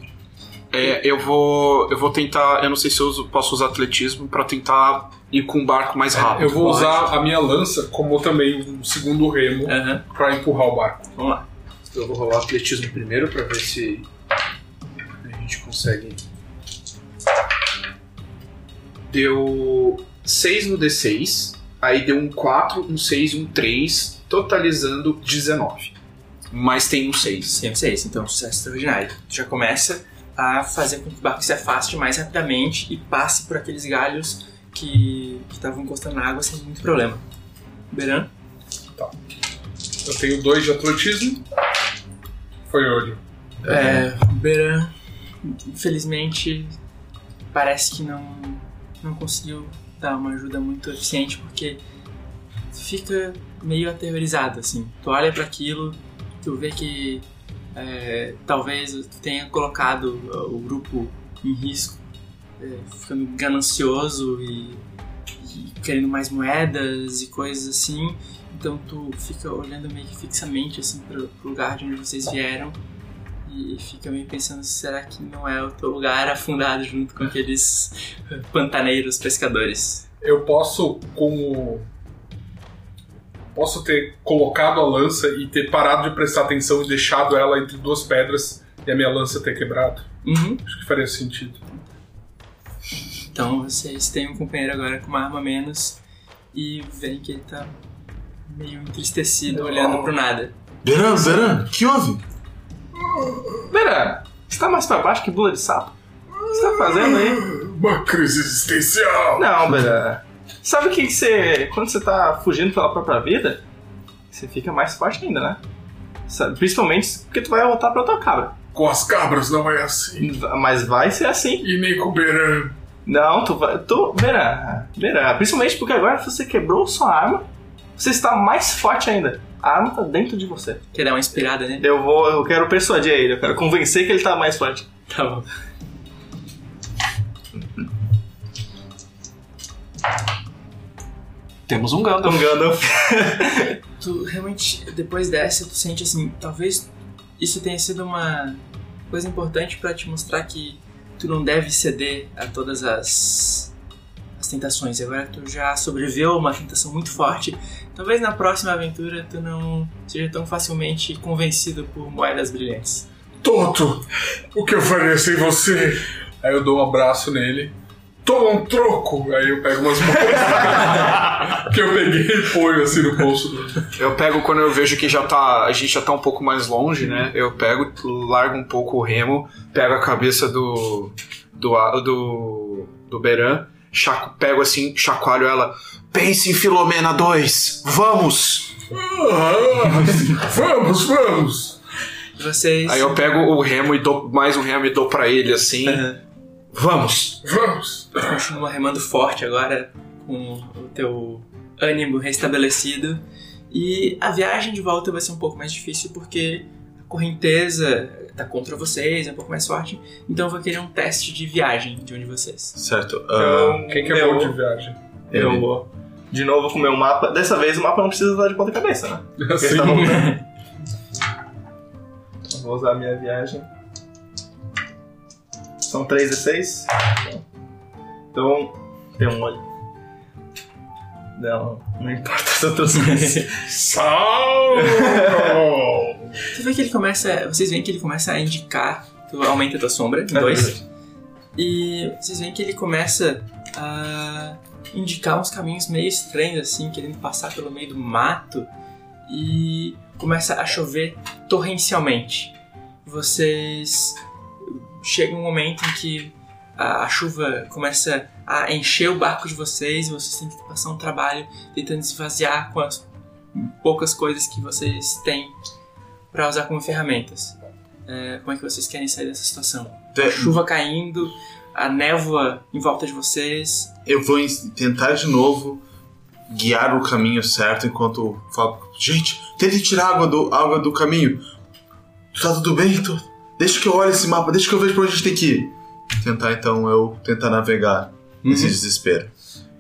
É, eu vou. Eu vou tentar. Eu não sei se eu uso- posso usar atletismo pra tentar ir com o barco mais rápido. Eu vou usar a minha lança como também um segundo remo Aham, pra empurrar o barco. vamos lá. Eu vou rolar atletismo primeiro pra ver se a gente consegue. Deu 6 no D6, aí deu um 4, um 6 e um 3, totalizando 19. Mas tem um 6. Sim, seis, então um sucesso extraordinário. Tu já começa a fazer com que o barco se afaste mais rapidamente e passe por aqueles galhos que estavam encostando na água sem muito problema. Beran? Eu tenho dois de atletismo. Foi olho. É, Beran, infelizmente, parece que não, não conseguiu dar uma ajuda muito eficiente porque fica meio aterrorizado, assim. Tu olha para aquilo, tu vê que é, talvez tenha colocado uh, o grupo em risco, é, ficando ganancioso e, e querendo mais moedas e coisas assim. Então tu fica olhando meio que fixamente assim pro, pro lugar de onde vocês vieram e fica meio pensando será que não é o teu lugar afundado junto com aqueles pantaneiros pescadores. Eu posso, como. Posso ter colocado a lança e ter parado de prestar atenção e deixado ela entre duas pedras e a minha lança ter quebrado. Uhum. Acho que faria sentido. Então vocês têm um companheiro agora com uma arma menos e veem que ele tá meio entristecido olhando pro nada. Beran, Beran, o que houve? Pera, você tá mais pra baixo que bula de sapo? O que você tá fazendo aí? Uma crise existencial! Não, Bera. Sabe o que, que você. Quando você tá fugindo pela própria vida, você fica mais forte ainda, né? Sabe? Principalmente porque tu vai voltar pra tua cabra. Com as cabras não é assim. Mas vai ser assim. E nem com o Beran. Não, tu vai. Tu verá. Verá. Principalmente porque agora você quebrou sua arma, você está mais forte ainda. A arma tá dentro de você. Quer dar uma inspirada, né? Eu vou. Eu quero persuadir ele, eu quero convencer que ele tá mais forte. Tá bom. Temos um Gandalf. Um Gandalf. Tu realmente, depois dessa, tu sente assim, talvez isso tenha sido uma coisa importante pra te mostrar que tu não deve ceder a todas as, as tentações. Agora tu já sobreviveu a uma tentação muito forte. Talvez na próxima aventura tu não seja tão facilmente convencido por moedas brilhantes. Toto, o que eu faria sem você? Aí eu dou um abraço nele. Toma um troco! Aí eu pego umas moedas que eu peguei e ponho assim no bolso. Eu pego quando eu vejo que já tá. A gente já tá um pouco mais longe, né? Eu pego, largo um pouco o remo, pego a cabeça do. do. do. do Beran, chaco, pego assim, chacoalho ela. Pense em Filomena 2! Vamos! Ah, vamos, vamos! Vocês. Aí eu pego o remo e dou mais um remo e dou pra ele assim. Vamos! Vamos! continua remando forte agora, com o teu ânimo restabelecido. E a viagem de volta vai ser um pouco mais difícil porque a correnteza tá contra vocês, é um pouco mais forte. Então eu vou querer um teste de viagem de um de vocês. Certo. ah, Quem que é meu, bom de viagem? Eu ele- vou. De novo com o meu mapa. Dessa vez o mapa não precisa usar de ponta cabeça, né? Assim, tá voltando. Eu Vou usar a minha viagem. São 3 e 6. Então, tem um olho. Não, não importa as outras coisas. Salve! Tu vê que ele começa. Vocês veem que ele começa a indicar. Tu aumenta a tua sombra em dois. E vocês veem que ele começa a indicar uns caminhos meio estranhos, assim, querendo passar pelo meio do mato. E começa a chover torrencialmente. Vocês. Chega um momento em que a, a chuva começa a encher o barco de vocês e vocês têm que passar um trabalho tentando esvaziar com as poucas coisas que vocês têm para usar como ferramentas. É, como é que vocês querem sair dessa situação? te- chuva caindo, a névoa em volta de vocês. Eu vou tentar de novo guiar o caminho certo enquanto eu falo. Gente, tente tirar água do, água do caminho. Tá tudo bem? Tô- Deixa que eu olhe esse mapa, deixa que eu veja pra onde a gente tem que ir. Tentar então eu tentar navegar nesse desespero.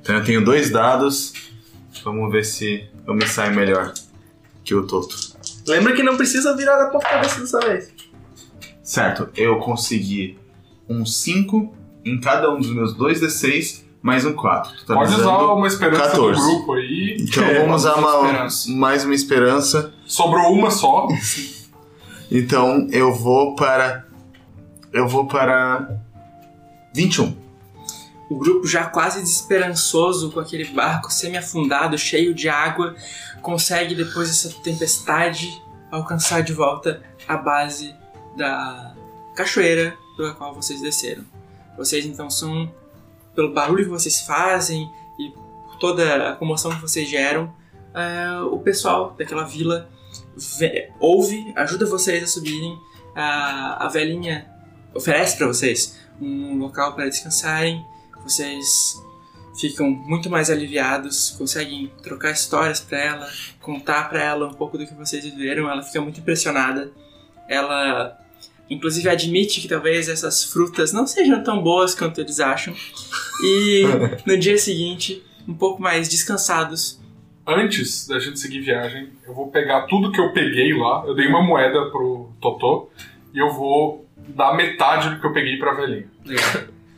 Então eu tenho dois dados. Vamos ver se eu me saio melhor que o Toto. Lembra que não precisa virar da ponta cabeça dessa vez. Certo, eu consegui um 5 em cada um dos meus dois D6 mais um 4. Pode usar uma esperança 14. do grupo aí. Então É, vamos usar uma mais uma esperança. Sobrou uma só. Então eu vou para. Eu vou para. 21. O grupo já quase desesperançoso com aquele barco semi-afundado, cheio de água, consegue depois dessa tempestade alcançar de volta a base da cachoeira pela qual vocês desceram. Vocês então são, pelo barulho que vocês fazem e por toda a comoção que vocês geram, é, o pessoal daquela vila ouve, ajuda vocês a subirem. A, a velhinha oferece para vocês um local para descansarem. Vocês ficam muito mais aliviados, conseguem trocar histórias para ela, contar para ela um pouco do que vocês viveram. Ela fica muito impressionada. Ela, inclusive, admite que talvez essas frutas não sejam tão boas quanto eles acham. E no dia seguinte, um pouco mais descansados, Antes da gente seguir viagem, eu vou pegar tudo que eu peguei lá. Eu dei uma moeda pro Totó. E eu vou dar metade do que eu peguei pra velhinha.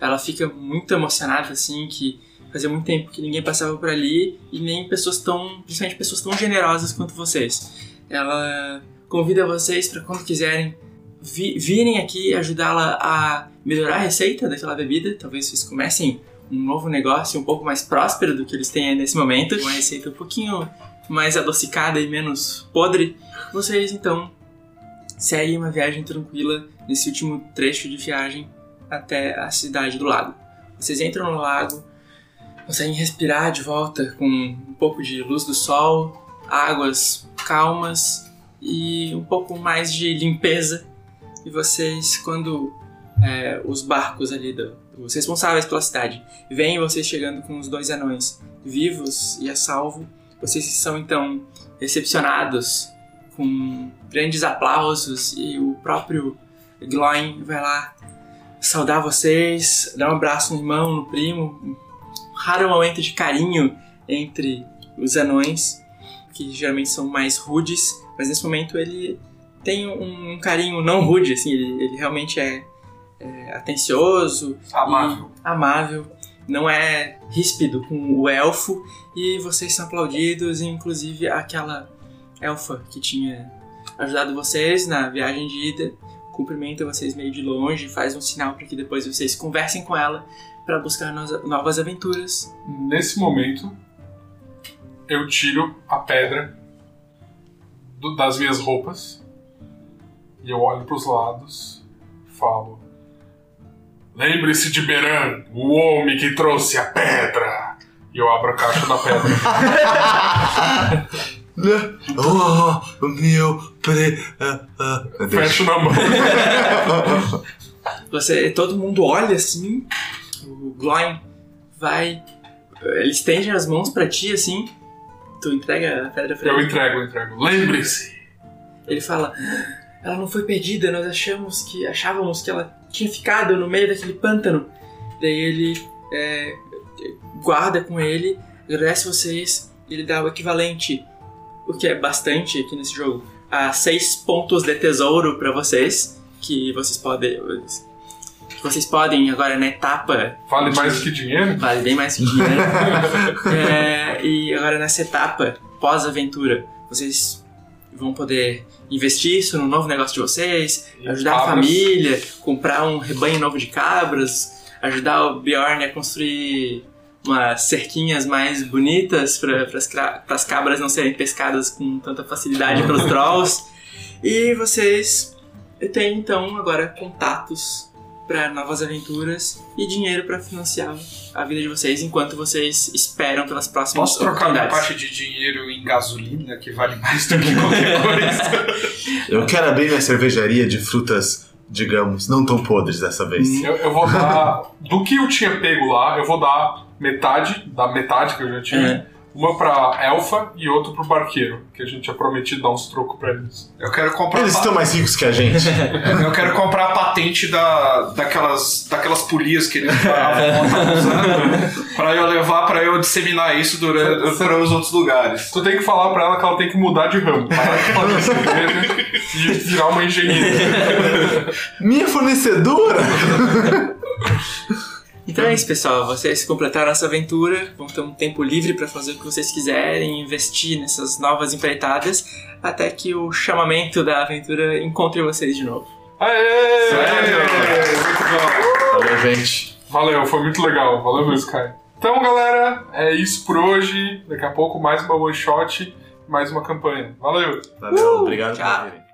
ela fica muito emocionada, assim, que fazia muito tempo que ninguém passava por ali e nem pessoas tão, principalmente pessoas tão generosas quanto vocês. Ela convida vocês para quando quiserem vi- virem aqui ajudá-la a melhorar a receita daquela bebida. Talvez vocês comecem um novo negócio um pouco mais próspero do que eles têm nesse momento, uma receita um pouquinho mais adocicada e menos podre. Vocês então seguem uma viagem tranquila nesse último trecho de viagem até a cidade do lago. Vocês entram no lago, conseguem respirar de volta com um pouco de luz do sol, águas calmas e um pouco mais de limpeza. E vocês, quando é, os barcos ali, do, os responsáveis pela cidade, veem vocês chegando com os dois anões vivos e a salvo, vocês são então recepcionados com grandes aplausos e o próprio Gloin vai lá saudar vocês, dar um abraço no irmão, no primo, um raro momento de carinho entre os anões, que geralmente são mais rudes, mas nesse momento ele tem um, carinho não rude, assim, ele, ele realmente é, é atencioso, Amável. amável, não é ríspido com o elfo, e vocês são aplaudidos, inclusive aquela elfa que tinha ajudado vocês na viagem de ida cumprimenta vocês meio de longe, faz um sinal para que depois vocês conversem com ela para buscar no- novas aventuras. Nesse momento, eu tiro a pedra do- das minhas roupas e eu olho pros lados e falo: Lembre-se de Beran, o homem que trouxe a pedra. E eu abro a caixa da pedra. Oh, meu pre. ah, ah. Fecho na mão. Você, todo mundo olha assim, o Gloin vai, ele estende as mãos para ti assim, tu entrega a pedra pra Eu ele. entrego, eu entrego. Lembre-se. Ele fala: "Ela não foi perdida, nós achamos que achávamos que ela tinha ficado no meio daquele pântano". Daí ele é, guarda com ele, agradece vocês, e ele dá o equivalente, o que é bastante aqui nesse jogo, a seis pontos de tesouro pra vocês, que vocês podem que vocês podem agora na etapa Vale mais do que dinheiro? Vale bem mais que dinheiro. É, e agora nessa etapa, pós-aventura, vocês vão poder investir isso no novo negócio de vocês, E ajudar a família, comprar um rebanho novo de cabras, ajudar o Bjorn a construir umas cerquinhas mais bonitas para as cabras não serem pescadas com tanta facilidade pelos trolls. E vocês têm então agora contatos para novas aventuras e dinheiro para financiar a vida de vocês enquanto vocês esperam pelas próximas Posso trocar minha oportunidades. parte de dinheiro em gasolina, que vale mais do que qualquer coisa? Eu quero abrir minha cervejaria de frutas, digamos, não tão podres dessa vez. Eu, eu vou dar. Do que eu tinha pego lá, eu vou dar metade da metade que eu já tinha. É. Uma pra elfa e outra pro barqueiro, que a gente tinha prometido dar uns trocos pra eles. Eu quero comprar. Eles estão mais ricos que a gente. Eu quero comprar a patente da, daquelas, daquelas polias que eles estavam usando pra eu levar, pra eu disseminar isso durante, para os outros lugares. Tu tem que falar pra ela que ela tem que mudar de ramo, parar de fazer cerveja e virar uma engenheira. Minha fornecedora! Então é isso, pessoal. Vocês completaram essa aventura, vão ter um tempo livre para fazer o que vocês quiserem, investir nessas novas empreitadas, até que o chamamento da aventura encontre vocês de novo. Aê! Muito bom. Valeu, gente. Valeu, foi muito legal. Valeu mesmo, Sky. Então, galera, é isso por hoje. Daqui a pouco mais uma one shot, mais uma campanha. Valeu! Valeu, obrigado tchau. por virem.